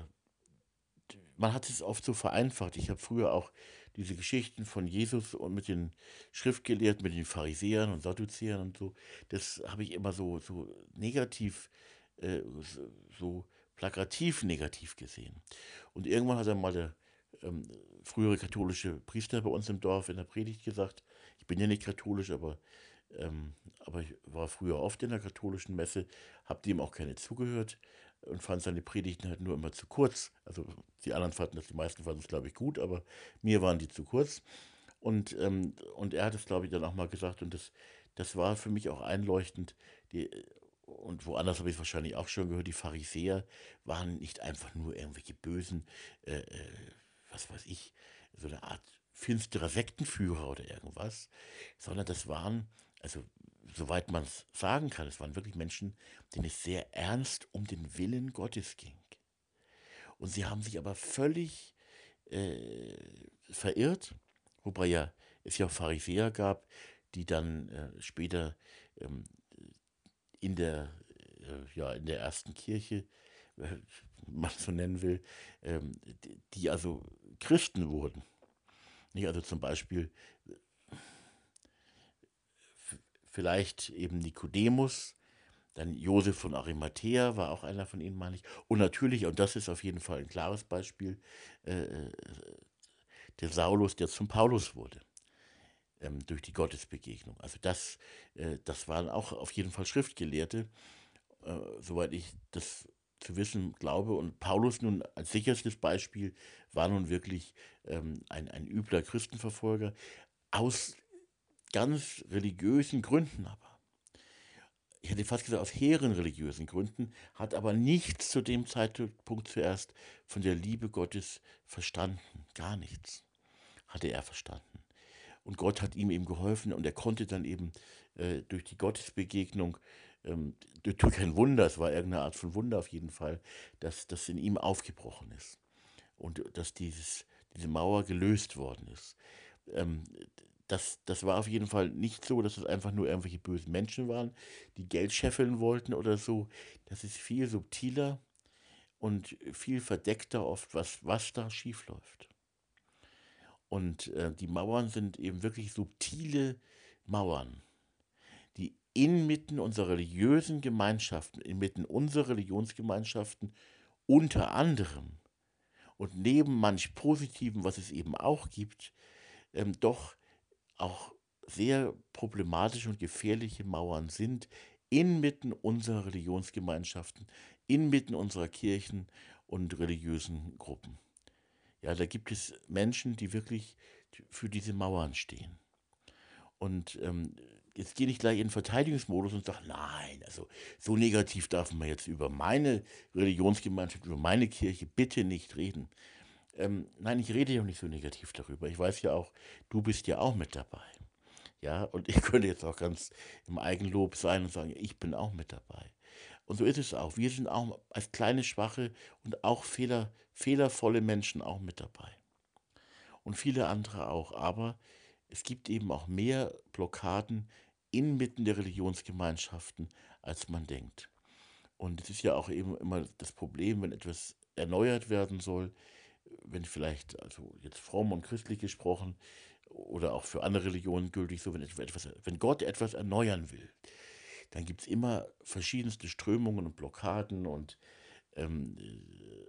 man hat es oft so vereinfacht. Ich habe früher auch diese Geschichten von Jesus und mit den Schriftgelehrten, mit den Pharisäern und Sadduzäern und so, das habe ich immer so, so negativ, äh, so, so plakativ negativ gesehen. Und irgendwann hat dann mal der ähm, frühere katholische Priester bei uns im Dorf in der Predigt gesagt, ich bin ja nicht katholisch, aber, ähm, aber ich war früher oft in der katholischen Messe, habe dem auch keine zugehört und fand seine Predigten halt nur immer zu kurz. Also die anderen fanden das, die meisten fanden es, glaube ich, gut, aber mir waren die zu kurz. Und, ähm, und er hat es, glaube ich, dann auch mal gesagt und das, das war für mich auch einleuchtend. Die, und woanders habe ich es wahrscheinlich auch schon gehört, die Pharisäer waren nicht einfach nur irgendwelche bösen, äh, äh, was weiß ich, so eine Art finsterer Sektenführer oder irgendwas, sondern das waren, also soweit man es sagen kann, es waren wirklich Menschen, denen es sehr ernst um den Willen Gottes ging. Und sie haben sich aber völlig äh, verirrt, wobei ja es ja auch Pharisäer gab, die dann äh, später ähm, in der äh, ja in der ersten Kirche, äh, man so nennen will, ähm, die also Christen wurden. Nicht? Also zum Beispiel vielleicht eben Nikodemus, dann Josef von Arimathea war auch einer von ihnen, meine ich. Und natürlich, und das ist auf jeden Fall ein klares Beispiel, äh, äh, der Saulus, der zum Paulus wurde, ähm, durch die Gottesbegegnung. Also das, äh, das waren auch auf jeden Fall Schriftgelehrte, äh, soweit ich das zu wissen glaube. Und Paulus nun als sicherstes Beispiel war nun wirklich ähm, ein, ein übler Christenverfolger, aus ganz religiösen Gründen aber. Ich hätte fast gesagt, aus hehren religiösen Gründen, hat aber nichts zu dem Zeitpunkt zuerst von der Liebe Gottes verstanden. Gar nichts hatte er verstanden. Und Gott hat ihm eben geholfen und er konnte dann eben äh, durch die Gottesbegegnung, ähm, durch kein Wunder, es war irgendeine Art von Wunder auf jeden Fall, dass das in ihm aufgebrochen ist und dass dieses, diese Mauer gelöst worden ist. Ähm, das, das war auf jeden Fall nicht so, dass es einfach nur irgendwelche bösen Menschen waren, die Geld scheffeln wollten oder so. Das ist viel subtiler und viel verdeckter oft, was, was da schiefläuft. Und äh, die Mauern sind eben wirklich subtile Mauern, die inmitten unserer religiösen Gemeinschaften, inmitten unserer Religionsgemeinschaften unter anderem und neben manch Positiven, was es eben auch gibt, ähm, doch auch sehr problematische und gefährliche Mauern sind, inmitten unserer Religionsgemeinschaften, inmitten unserer Kirchen und religiösen Gruppen. Ja, da gibt es Menschen, die wirklich für diese Mauern stehen. Und ähm, jetzt gehe ich gleich in den Verteidigungsmodus und sage, nein, also so negativ darf man jetzt über meine Religionsgemeinschaft, über meine Kirche bitte nicht reden. Ähm, nein, ich rede ja auch nicht so negativ darüber. Ich weiß ja auch, du bist ja auch mit dabei. Ja, und ich könnte jetzt auch ganz im Eigenlob sein und sagen, ich bin auch mit dabei. Und so ist es auch. Wir sind auch als kleine, schwache und auch fehler, fehlervolle Menschen auch mit dabei. Und viele andere auch. Aber es gibt eben auch mehr Blockaden inmitten der Religionsgemeinschaften, als man denkt. Und es ist ja auch eben immer das Problem, wenn etwas erneuert werden soll, wenn vielleicht, also jetzt fromm und christlich gesprochen, oder auch für andere Religionen gültig, so wenn, etwas, wenn Gott etwas erneuern will, dann gibt es immer verschiedenste Strömungen und Blockaden und ähm, äh,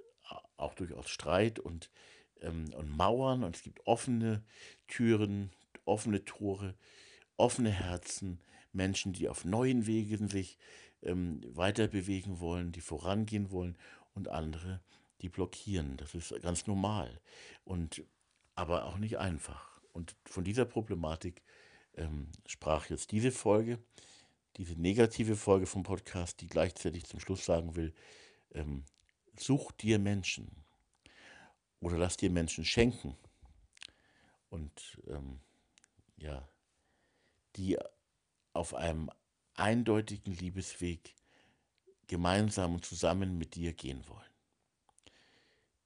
auch durchaus Streit und, ähm, und Mauern und es gibt offene Türen, offene Tore, offene Herzen, Menschen, die auf neuen Wegen sich ähm, weiter bewegen wollen, die vorangehen wollen und andere, die blockieren. Das ist ganz normal und aber auch nicht einfach. Und von dieser Problematik ähm, sprach jetzt diese Folge, diese negative Folge vom Podcast, die gleichzeitig zum Schluss sagen will, ähm, such dir Menschen oder lass dir Menschen schenken und ähm, ja, die auf einem eindeutigen Liebesweg gemeinsam und zusammen mit dir gehen wollen.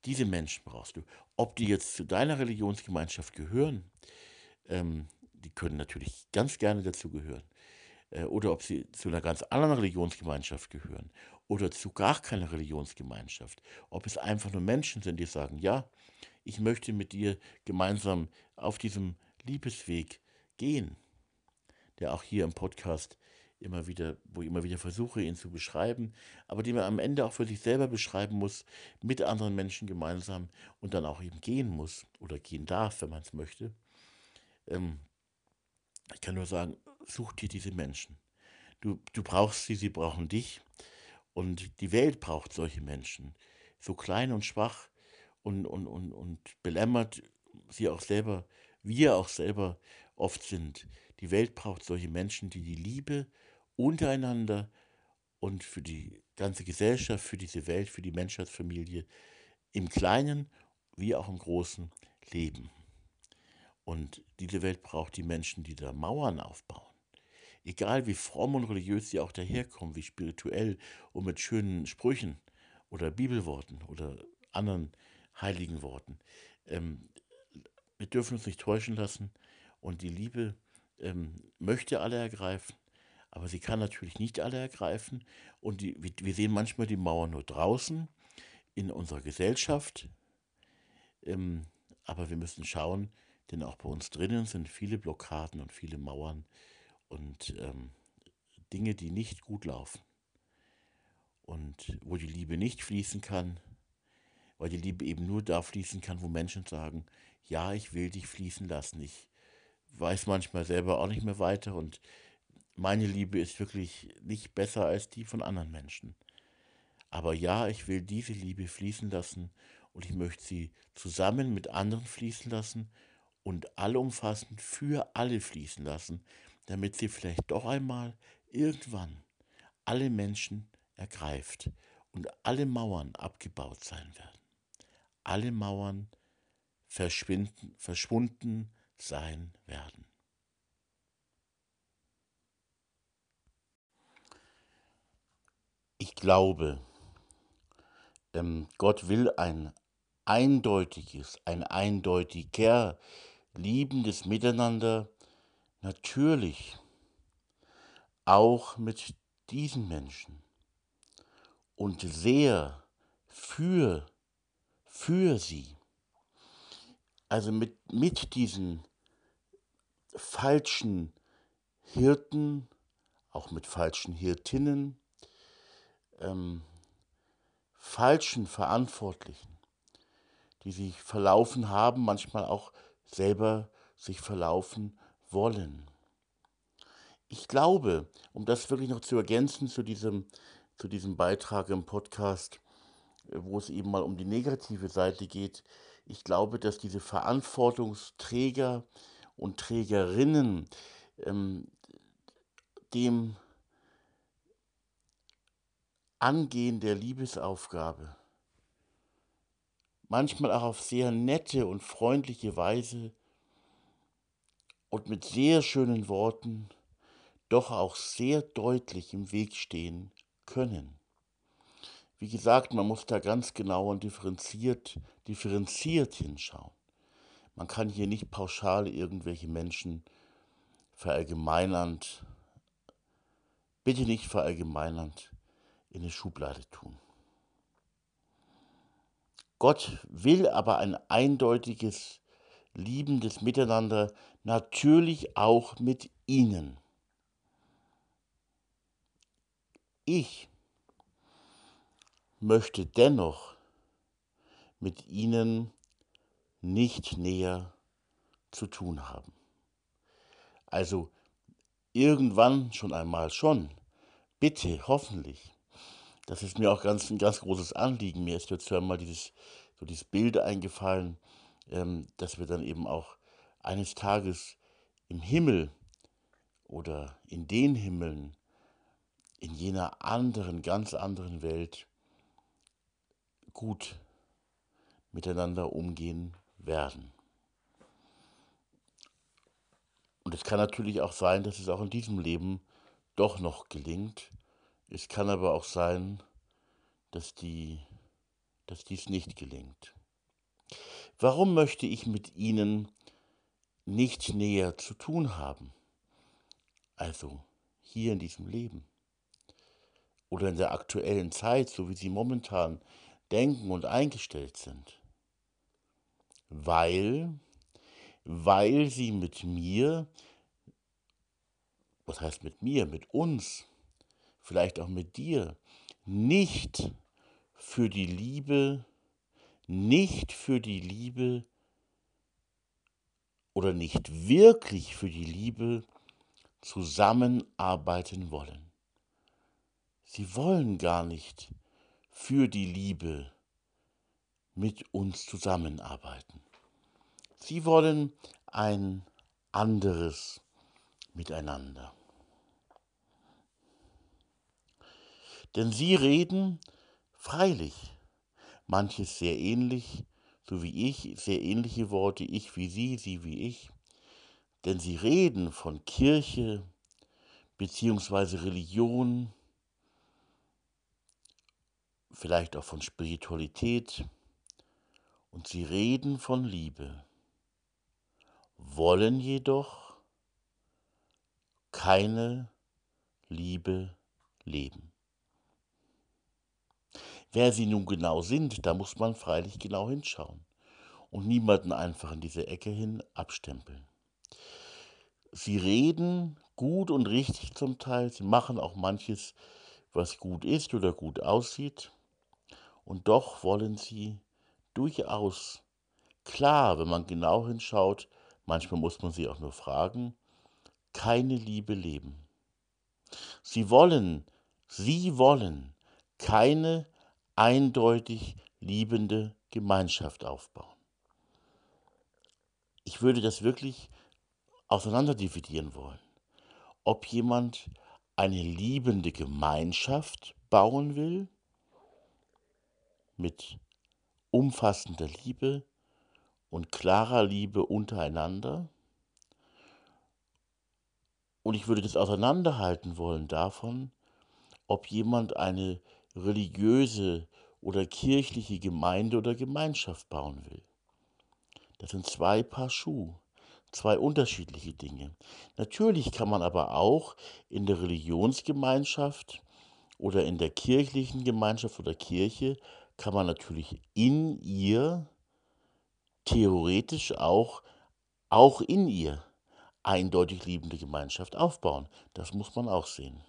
Diese Menschen brauchst du. Ob die jetzt zu deiner Religionsgemeinschaft gehören, ähm, die können natürlich ganz gerne dazu gehören. Äh, oder ob sie zu einer ganz anderen Religionsgemeinschaft gehören oder zu gar keiner Religionsgemeinschaft, ob es einfach nur Menschen sind, die sagen, ja, ich möchte mit dir gemeinsam auf diesem Liebesweg gehen, der auch hier im Podcast immer wieder, wo ich immer wieder versuche, ihn zu beschreiben, aber den man am Ende auch für sich selber beschreiben muss, mit anderen Menschen gemeinsam und dann auch eben gehen muss oder gehen darf, wenn man es möchte. Ähm, ich kann nur sagen, such dir diese Menschen. Du, du brauchst sie, sie brauchen dich. Und die Welt braucht solche Menschen. So klein und schwach und, und, und, und belämmert sie auch selber, wir auch selber oft sind. Die Welt braucht solche Menschen, die die Liebe untereinander und für die ganze Gesellschaft, für diese Welt, für die Menschheitsfamilie im Kleinen wie auch im Großen leben. Und diese Welt braucht die Menschen, die da Mauern aufbauen. Egal wie fromm und religiös sie auch daherkommen, wie spirituell und mit schönen Sprüchen oder Bibelworten oder anderen heiligen Worten. Ähm, wir dürfen uns nicht täuschen lassen und die Liebe ähm, möchte alle ergreifen, aber sie kann natürlich nicht alle ergreifen und die, wir sehen manchmal die Mauer nur draußen in unserer Gesellschaft, ähm, aber wir müssen schauen, denn auch bei uns drinnen sind viele Blockaden und viele Mauern und ähm, Dinge, die nicht gut laufen. Und wo die Liebe nicht fließen kann, weil die Liebe eben nur da fließen kann, wo Menschen sagen, ja, ich will dich fließen lassen. Ich weiß manchmal selber auch nicht mehr weiter und meine Liebe ist wirklich nicht besser als die von anderen Menschen. Aber ja, ich will diese Liebe fließen lassen und ich möchte sie zusammen mit anderen fließen lassen und allumfassend für alle fließen lassen, damit sie vielleicht doch einmal irgendwann alle Menschen ergreift und alle Mauern abgebaut sein werden. Alle Mauern verschwinden, verschwunden sein werden. Ich glaube, ähm, Gott will ein eindeutiges, ein eindeutiger liebendes Miteinander natürlich auch mit diesen Menschen und sehr für, für sie. Also mit, mit diesen falschen Hirten, auch mit falschen Hirtinnen, ähm, falschen Verantwortlichen, die sich verlaufen haben, manchmal auch selber sich verlaufen wollen. Ich glaube, um das wirklich noch zu ergänzen zu diesem, zu diesem Beitrag im Podcast, äh, wo es eben mal um die negative Seite geht, ich glaube, dass diese Verantwortungsträger und Trägerinnen ähm, dem Angehen der Liebesaufgabe manchmal auch auf sehr nette und freundliche Weise und mit sehr schönen Worten doch auch sehr deutlich im Weg stehen können. Wie gesagt, man muss da ganz genau und differenziert, differenziert hinschauen. Man kann hier nicht pauschal irgendwelche Menschen verallgemeinernd, bitte nicht verallgemeinernd in eine Schublade tun. Gott will aber ein eindeutiges, liebendes Miteinander natürlich auch mit ihnen. Ich möchte dennoch mit ihnen nicht näher zu tun haben. Also irgendwann schon einmal schon. Bitte, hoffentlich. Das ist mir auch ganz, ein ganz großes Anliegen. Mir ist jetzt einmal dieses, so dieses Bild eingefallen, dass wir dann eben auch eines Tages im Himmel oder in den Himmeln, in jener anderen, ganz anderen Welt gut miteinander umgehen werden. Und es kann natürlich auch sein, dass es auch in diesem Leben doch noch gelingt. Es kann aber auch sein, dass, die, dass dies nicht gelingt. Warum möchte ich mit Ihnen nicht näher zu tun haben. Also hier in diesem Leben oder in der aktuellen Zeit, so wie sie momentan denken und eingestellt sind. Weil, weil sie mit mir, was heißt mit mir, mit uns, vielleicht auch mit dir, nicht für die Liebe, nicht für die Liebe oder nicht wirklich für die Liebe zusammenarbeiten wollen. Sie wollen gar nicht für die Liebe mit uns zusammenarbeiten. Sie wollen ein anderes Miteinander. Denn sie reden freilich, manches sehr ähnlich, so wie ich, sehr ähnliche Worte, ich wie sie, sie wie ich, denn sie reden von Kirche beziehungsweise Religion, vielleicht auch von Spiritualität, und sie reden von Liebe, wollen jedoch keine Liebe leben. Wer sie nun genau sind, da muss man freilich genau hinschauen und niemanden einfach in diese Ecke hin abstempeln. Sie reden gut und richtig zum Teil, sie machen auch manches, was gut ist oder gut aussieht, und doch wollen sie durchaus klar, wenn man genau hinschaut, manchmal muss man sie auch nur fragen, keine Liebe leben. Sie wollen, sie wollen keine eindeutig liebende Gemeinschaft aufbauen. Ich würde das wirklich auseinanderdividieren wollen. Ob jemand eine liebende Gemeinschaft bauen will, mit umfassender Liebe und klarer Liebe untereinander. Und ich würde das auseinanderhalten wollen davon, ob jemand eine religiöse oder kirchliche Gemeinde oder Gemeinschaft bauen will. Das sind zwei Paar Schuhe, zwei unterschiedliche Dinge. Natürlich kann man aber auch in der Religionsgemeinschaft oder in der kirchlichen Gemeinschaft oder Kirche, kann man natürlich in ihr theoretisch auch, auch in ihr eindeutig liebende Gemeinschaft aufbauen. Das muss man auch sehen.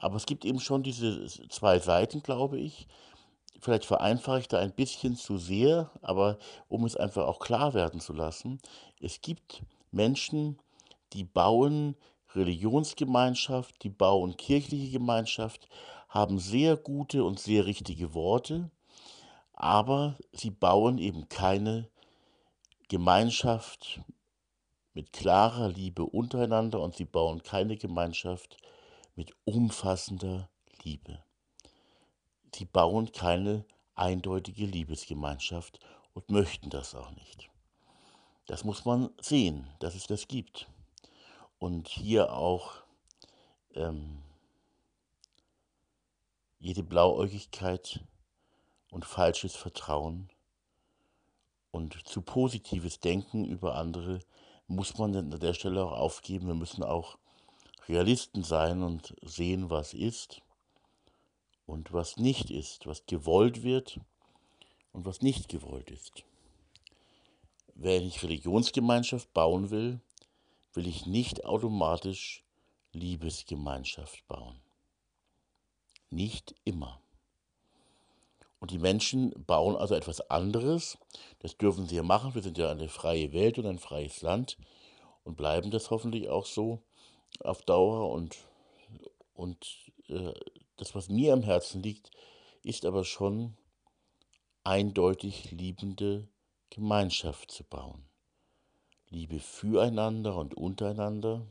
Aber es gibt eben schon diese zwei Seiten, glaube ich. Vielleicht vereinfache ich da ein bisschen zu sehr, aber um es einfach auch klar werden zu lassen, es gibt Menschen, die bauen Religionsgemeinschaft, die bauen kirchliche Gemeinschaft, haben sehr gute und sehr richtige Worte, aber sie bauen eben keine Gemeinschaft mit klarer Liebe untereinander und sie bauen keine Gemeinschaft mit umfassender Liebe. Sie bauen keine eindeutige Liebesgemeinschaft und möchten das auch nicht. Das muss man sehen, dass es das gibt. Und hier auch ähm, jede Blauäugigkeit und falsches Vertrauen und zu positives Denken über andere muss man an der Stelle auch aufgeben. Wir müssen auch Realisten sein und sehen, was ist und was nicht ist, was gewollt wird und was nicht gewollt ist. Wenn ich Religionsgemeinschaft bauen will, will ich nicht automatisch Liebesgemeinschaft bauen. Nicht immer. Und die Menschen bauen also etwas anderes. Das dürfen sie ja machen. Wir sind ja eine freie Welt und ein freies Land und bleiben das hoffentlich auch so auf Dauer und, und äh, das, was mir am Herzen liegt, ist aber schon eindeutig liebende Gemeinschaft zu bauen. Liebe füreinander und untereinander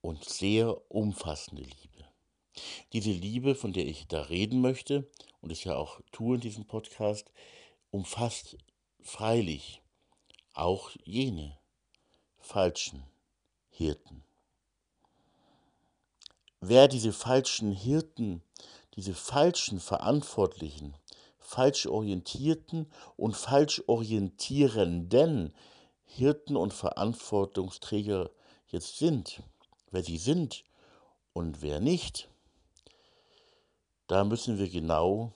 und sehr umfassende Liebe. Diese Liebe, von der ich da reden möchte und es ja auch tue in diesem Podcast, umfasst freilich auch jene falschen Hirten. Wer diese falschen Hirten, diese falschen Verantwortlichen, falsch orientierten und falsch orientierenden Hirten und Verantwortungsträger jetzt sind, wer sie sind und wer nicht, da müssen wir genau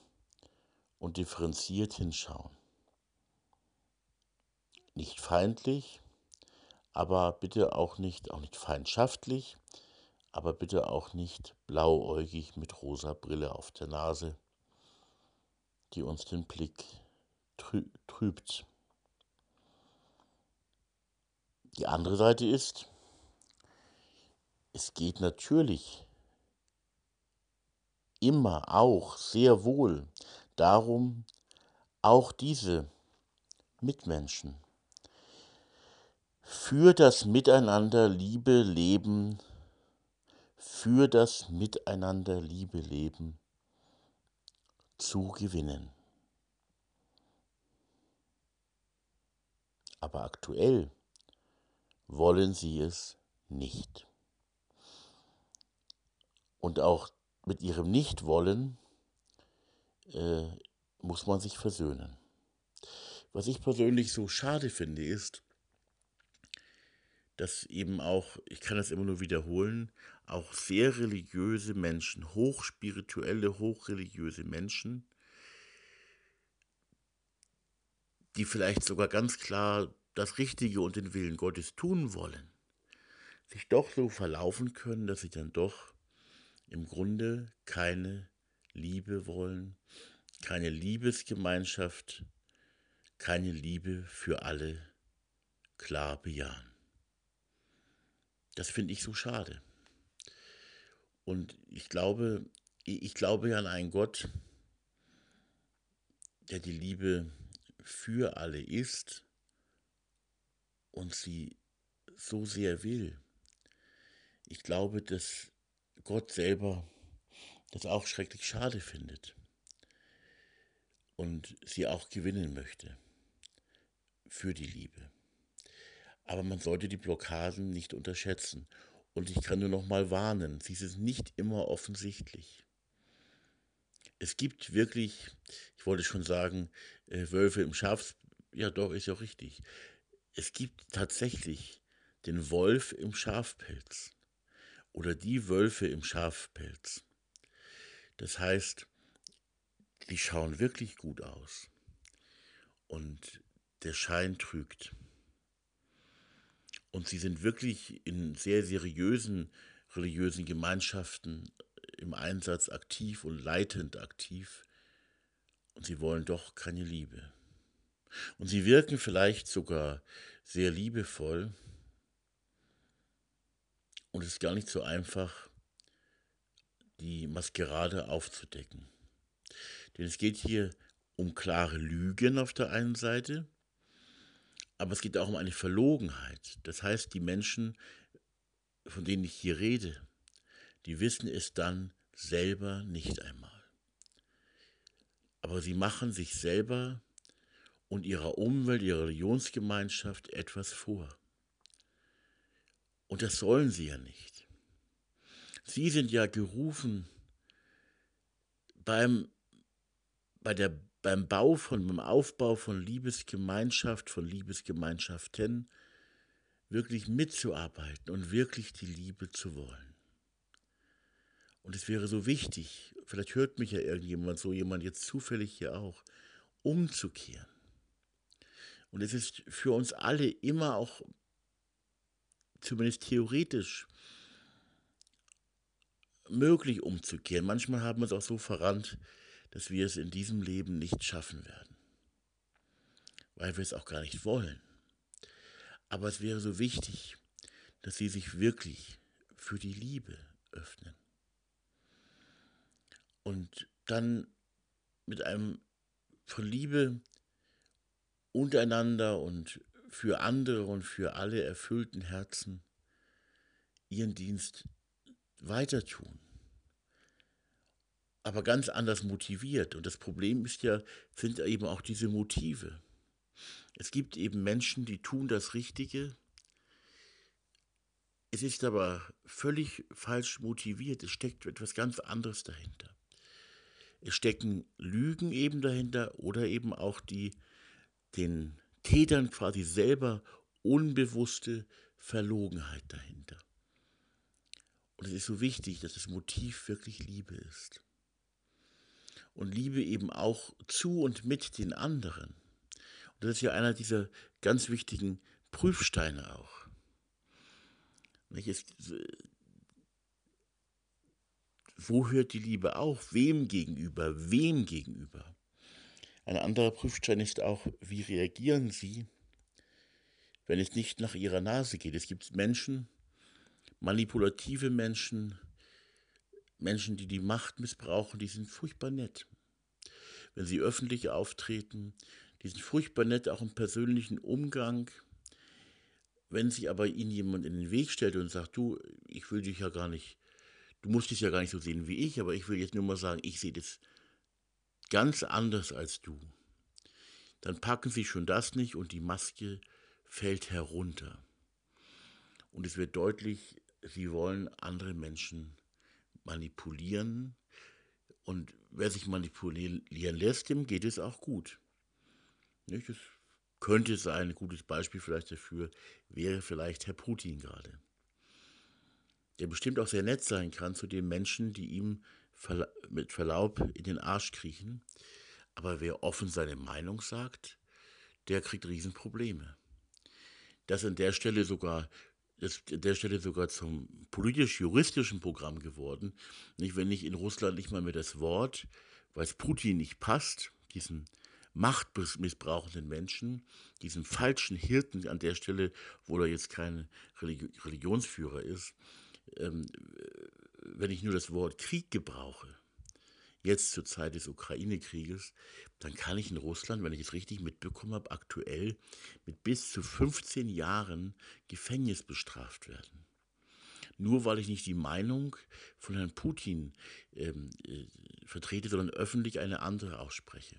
und differenziert hinschauen. Nicht feindlich, aber bitte auch nicht, auch nicht feindschaftlich, aber bitte auch nicht blauäugig mit rosa Brille auf der Nase, die uns den Blick trübt. Die andere Seite ist, es geht natürlich immer auch sehr wohl darum, auch diese Mitmenschen für das Miteinander Liebe leben, für das Miteinander Liebe leben zu gewinnen. Aber aktuell wollen sie es nicht. Und auch mit ihrem Nichtwollen äh, muss man sich versöhnen. Was ich persönlich so schade finde, ist, dass eben auch, ich kann das immer nur wiederholen, auch sehr religiöse Menschen, hochspirituelle, hochreligiöse Menschen, die vielleicht sogar ganz klar das Richtige und den Willen Gottes tun wollen, sich doch so verlaufen können, dass sie dann doch im Grunde keine Liebe wollen, keine Liebesgemeinschaft, keine Liebe für alle klar bejahen. Das finde ich so schade. Und ich glaube, ich glaube ja an einen Gott, der die Liebe für alle ist und sie so sehr will. Ich glaube, dass Gott selber das auch schrecklich schade findet und sie auch gewinnen möchte für die Liebe. Aber man sollte die Blockaden nicht unterschätzen. Und ich kann nur noch mal warnen, sie sind nicht immer offensichtlich. Es gibt wirklich, ich wollte schon sagen, äh, Wölfe im Schafs, ja doch, ist ja richtig. Es gibt tatsächlich den Wolf im Schafpelz oder die Wölfe im Schafpelz. Das heißt, die schauen wirklich gut aus und der Schein trügt. Und sie sind wirklich in sehr seriösen religiösen Gemeinschaften im Einsatz aktiv und leitend aktiv. Und sie wollen doch keine Liebe. Und sie wirken vielleicht sogar sehr liebevoll. Und es ist gar nicht so einfach, die Maskerade aufzudecken. Denn es geht hier um klare Lügen auf der einen Seite aber es geht auch um eine Verlogenheit. Das heißt, die Menschen, von denen ich hier rede, die wissen es dann selber nicht einmal. Aber sie machen sich selber und ihrer Umwelt, ihrer Religionsgemeinschaft etwas vor. Und das sollen sie ja nicht. Sie sind ja gerufen, beim, bei der beim Bau von, beim Aufbau von Liebesgemeinschaft, von Liebesgemeinschaften wirklich mitzuarbeiten und wirklich die Liebe zu wollen. Und es wäre so wichtig, vielleicht hört mich ja irgendjemand, so jemand jetzt zufällig hier auch, umzukehren. Und es ist für uns alle immer auch, zumindest theoretisch, möglich umzukehren. Manchmal haben wir es auch so verrannt, dass wir es in diesem Leben nicht schaffen werden, weil wir es auch gar nicht wollen. Aber es wäre so wichtig, dass sie sich wirklich für die Liebe öffnen. Und dann mit einem von Liebe untereinander und für andere und für alle erfüllten Herzen ihren Dienst weiter tun aber ganz anders motiviert. Und das Problem ist ja, sind eben auch diese Motive. Es gibt eben Menschen, die tun das Richtige. Es ist aber völlig falsch motiviert. Es steckt etwas ganz anderes dahinter. Es stecken Lügen eben dahinter oder eben auch die den Tätern quasi selber unbewusste Verlogenheit dahinter. Und es ist so wichtig, dass das Motiv wirklich Liebe ist. Und Liebe eben auch zu und mit den anderen. Und das ist ja einer dieser ganz wichtigen Prüfsteine auch. Es, wo hört die Liebe auf? Wem gegenüber? Wem gegenüber? Ein anderer Prüfstein ist auch, wie reagieren Sie, wenn es nicht nach Ihrer Nase geht? Es gibt Menschen, manipulative Menschen, Menschen, die die Macht missbrauchen, die sind furchtbar nett. Wenn sie öffentlich auftreten, die sind furchtbar nett, auch im persönlichen Umgang. Wenn sich aber ihnen jemand in den Weg stellt und sagt, du, ich will dich ja gar nicht, du musst dich ja gar nicht so sehen wie ich, aber ich will jetzt nur mal sagen, ich sehe das ganz anders als du, dann packen sie schon das nicht und die Maske fällt herunter. Und es wird deutlich, sie wollen andere Menschen manipulieren. Und wer sich manipulieren lässt, dem geht es auch gut. Nicht? Das könnte sein, ein gutes Beispiel vielleicht dafür wäre vielleicht Herr Putin gerade. Der bestimmt auch sehr nett sein kann zu den Menschen, die ihm mit Verlaub in den Arsch kriechen. Aber wer offen seine Meinung sagt, der kriegt Riesenprobleme. Dass an der Stelle sogar ist an der Stelle sogar zum politisch-juristischen Programm geworden. Nicht, wenn ich in Russland nicht mal mehr das Wort, weil es Putin nicht passt, diesen machtmissbrauchenden Menschen, diesen falschen Hirten an der Stelle, wo er jetzt kein Religionsführer ist, ähm, wenn ich nur das Wort Krieg gebrauche, jetzt zur Zeit des Ukraine-Krieges, dann kann ich in Russland, wenn ich es richtig mitbekommen habe, aktuell mit bis zu 15 Jahren Gefängnis bestraft werden. Nur weil ich nicht die Meinung von Herrn Putin ähm, äh, vertrete, sondern öffentlich eine andere ausspreche.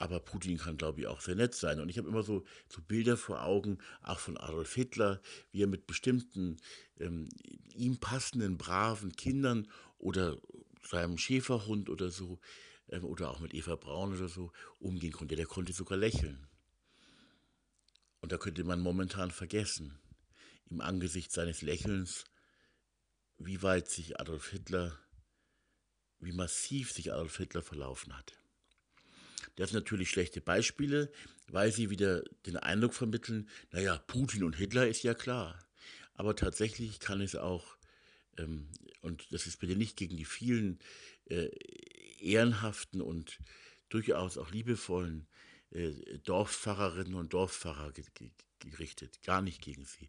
Aber Putin kann, glaube ich, auch sehr nett sein. Und ich habe immer so, so Bilder vor Augen, auch von Adolf Hitler, wie er mit bestimmten ähm, ihm passenden, braven Kindern oder seinem Schäferhund oder so, ähm, oder auch mit Eva Braun oder so, umgehen konnte. Der konnte sogar lächeln. Und da könnte man momentan vergessen, im Angesicht seines Lächelns, wie weit sich Adolf Hitler, wie massiv sich Adolf Hitler verlaufen hat. Das sind natürlich schlechte Beispiele, weil sie wieder den Eindruck vermitteln, naja, Putin und Hitler ist ja klar. Aber tatsächlich kann es auch, und das ist bitte nicht gegen die vielen äh, ehrenhaften und durchaus auch liebevollen äh, Dorfpfarrerinnen und ge gerichtet, gar nicht gegen sie.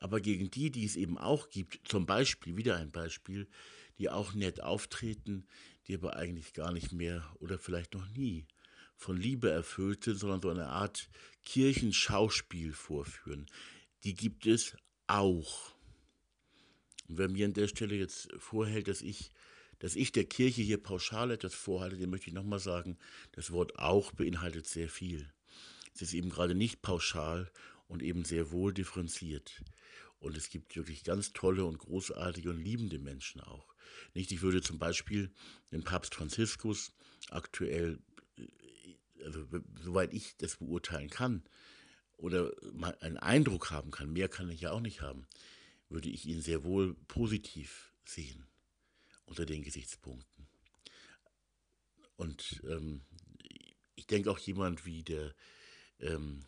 Aber gegen die, die es eben auch gibt, zum Beispiel, wieder ein Beispiel, die auch nett auftreten, die aber eigentlich gar nicht mehr oder vielleicht noch nie von Liebe erfüllte, sondern so eine Art Kirchenschauspiel vorführen. Die gibt es auch. Und wer mir an der Stelle jetzt vorhält, dass ich, dass ich der Kirche hier pauschal etwas vorhalte, dem möchte ich nochmal sagen, das Wort auch beinhaltet sehr viel. Es ist eben gerade nicht pauschal und eben sehr wohl differenziert. Und es gibt wirklich ganz tolle und großartige und liebende Menschen auch. Nicht, ich würde zum Beispiel den Papst Franziskus aktuell also soweit ich das beurteilen kann oder einen Eindruck haben kann, mehr kann ich ja auch nicht haben, würde ich ihn sehr wohl positiv sehen unter den Gesichtspunkten. Und ähm, ich denke auch jemand wie der, ähm,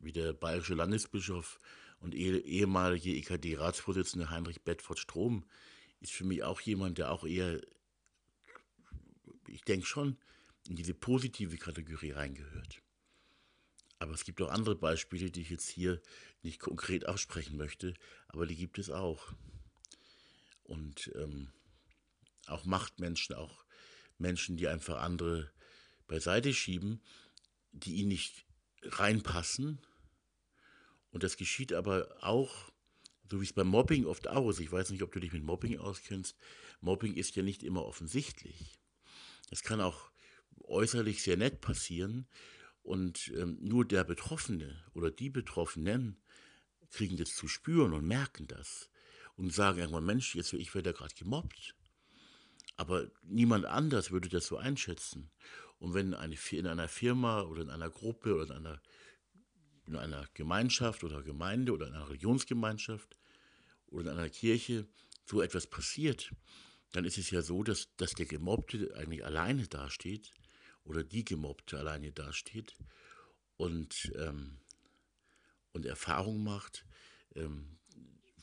wie der bayerische Landesbischof und eh, ehemalige EKD-Ratsvorsitzende Heinrich Bedford Strom ist für mich auch jemand, der auch eher, ich denke schon, in diese positive Kategorie reingehört. Aber es gibt auch andere Beispiele, die ich jetzt hier nicht konkret aussprechen möchte, aber die gibt es auch. Und ähm, auch Machtmenschen, auch Menschen, die einfach andere beiseite schieben, die ihnen nicht reinpassen. Und das geschieht aber auch, so wie es beim Mobbing oft auch ist. Ich weiß nicht, ob du dich mit Mobbing auskennst. Mobbing ist ja nicht immer offensichtlich. Es kann auch äußerlich sehr nett passieren und ähm, nur der Betroffene oder die Betroffenen kriegen das zu spüren und merken das und sagen irgendwann, Mensch, jetzt ich werde ja gerade gemobbt. Aber niemand anders würde das so einschätzen. Und wenn eine, in einer Firma oder in einer Gruppe oder in einer, in einer Gemeinschaft oder Gemeinde oder in einer Religionsgemeinschaft oder in einer Kirche so etwas passiert, dann ist es ja so, dass, dass der Gemobbte eigentlich alleine dasteht oder die Gemobbte alleine dasteht und, ähm, und Erfahrung macht, ähm,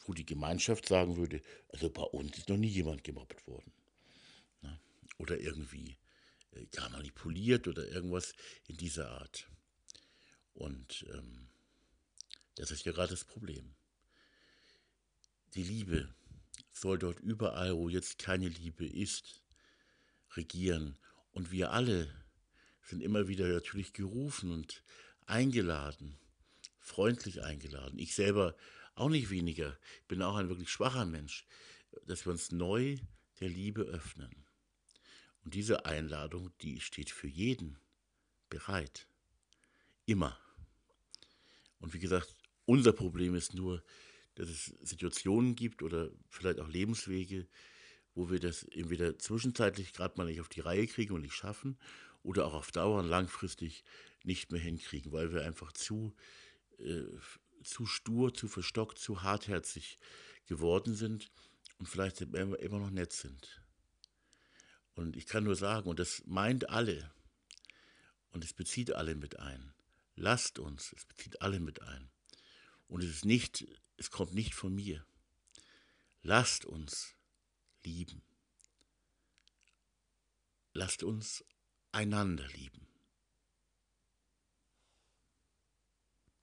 wo die Gemeinschaft sagen würde, also bei uns ist noch nie jemand gemobbt worden. Ne? Oder irgendwie äh, gar manipuliert oder irgendwas in dieser Art. Und ähm, das ist ja gerade das Problem. Die Liebe soll dort überall, wo jetzt keine Liebe ist, regieren. Und wir alle sind immer wieder natürlich gerufen und eingeladen, freundlich eingeladen. Ich selber auch nicht weniger. Ich bin auch ein wirklich schwacher Mensch, dass wir uns neu der Liebe öffnen. Und diese Einladung, die steht für jeden bereit. Immer. Und wie gesagt, unser Problem ist nur, dass es Situationen gibt oder vielleicht auch Lebenswege, wo wir das entweder zwischenzeitlich gerade mal nicht auf die Reihe kriegen und nicht schaffen oder auch auf Dauer langfristig nicht mehr hinkriegen, weil wir einfach zu, äh, zu stur, zu verstockt, zu hartherzig geworden sind und vielleicht immer noch nett sind. Und ich kann nur sagen, und das meint alle, und es bezieht alle mit ein. Lasst uns, es bezieht alle mit ein. Und es ist nicht, es kommt nicht von mir. Lasst uns lieben. Lasst uns einander lieben.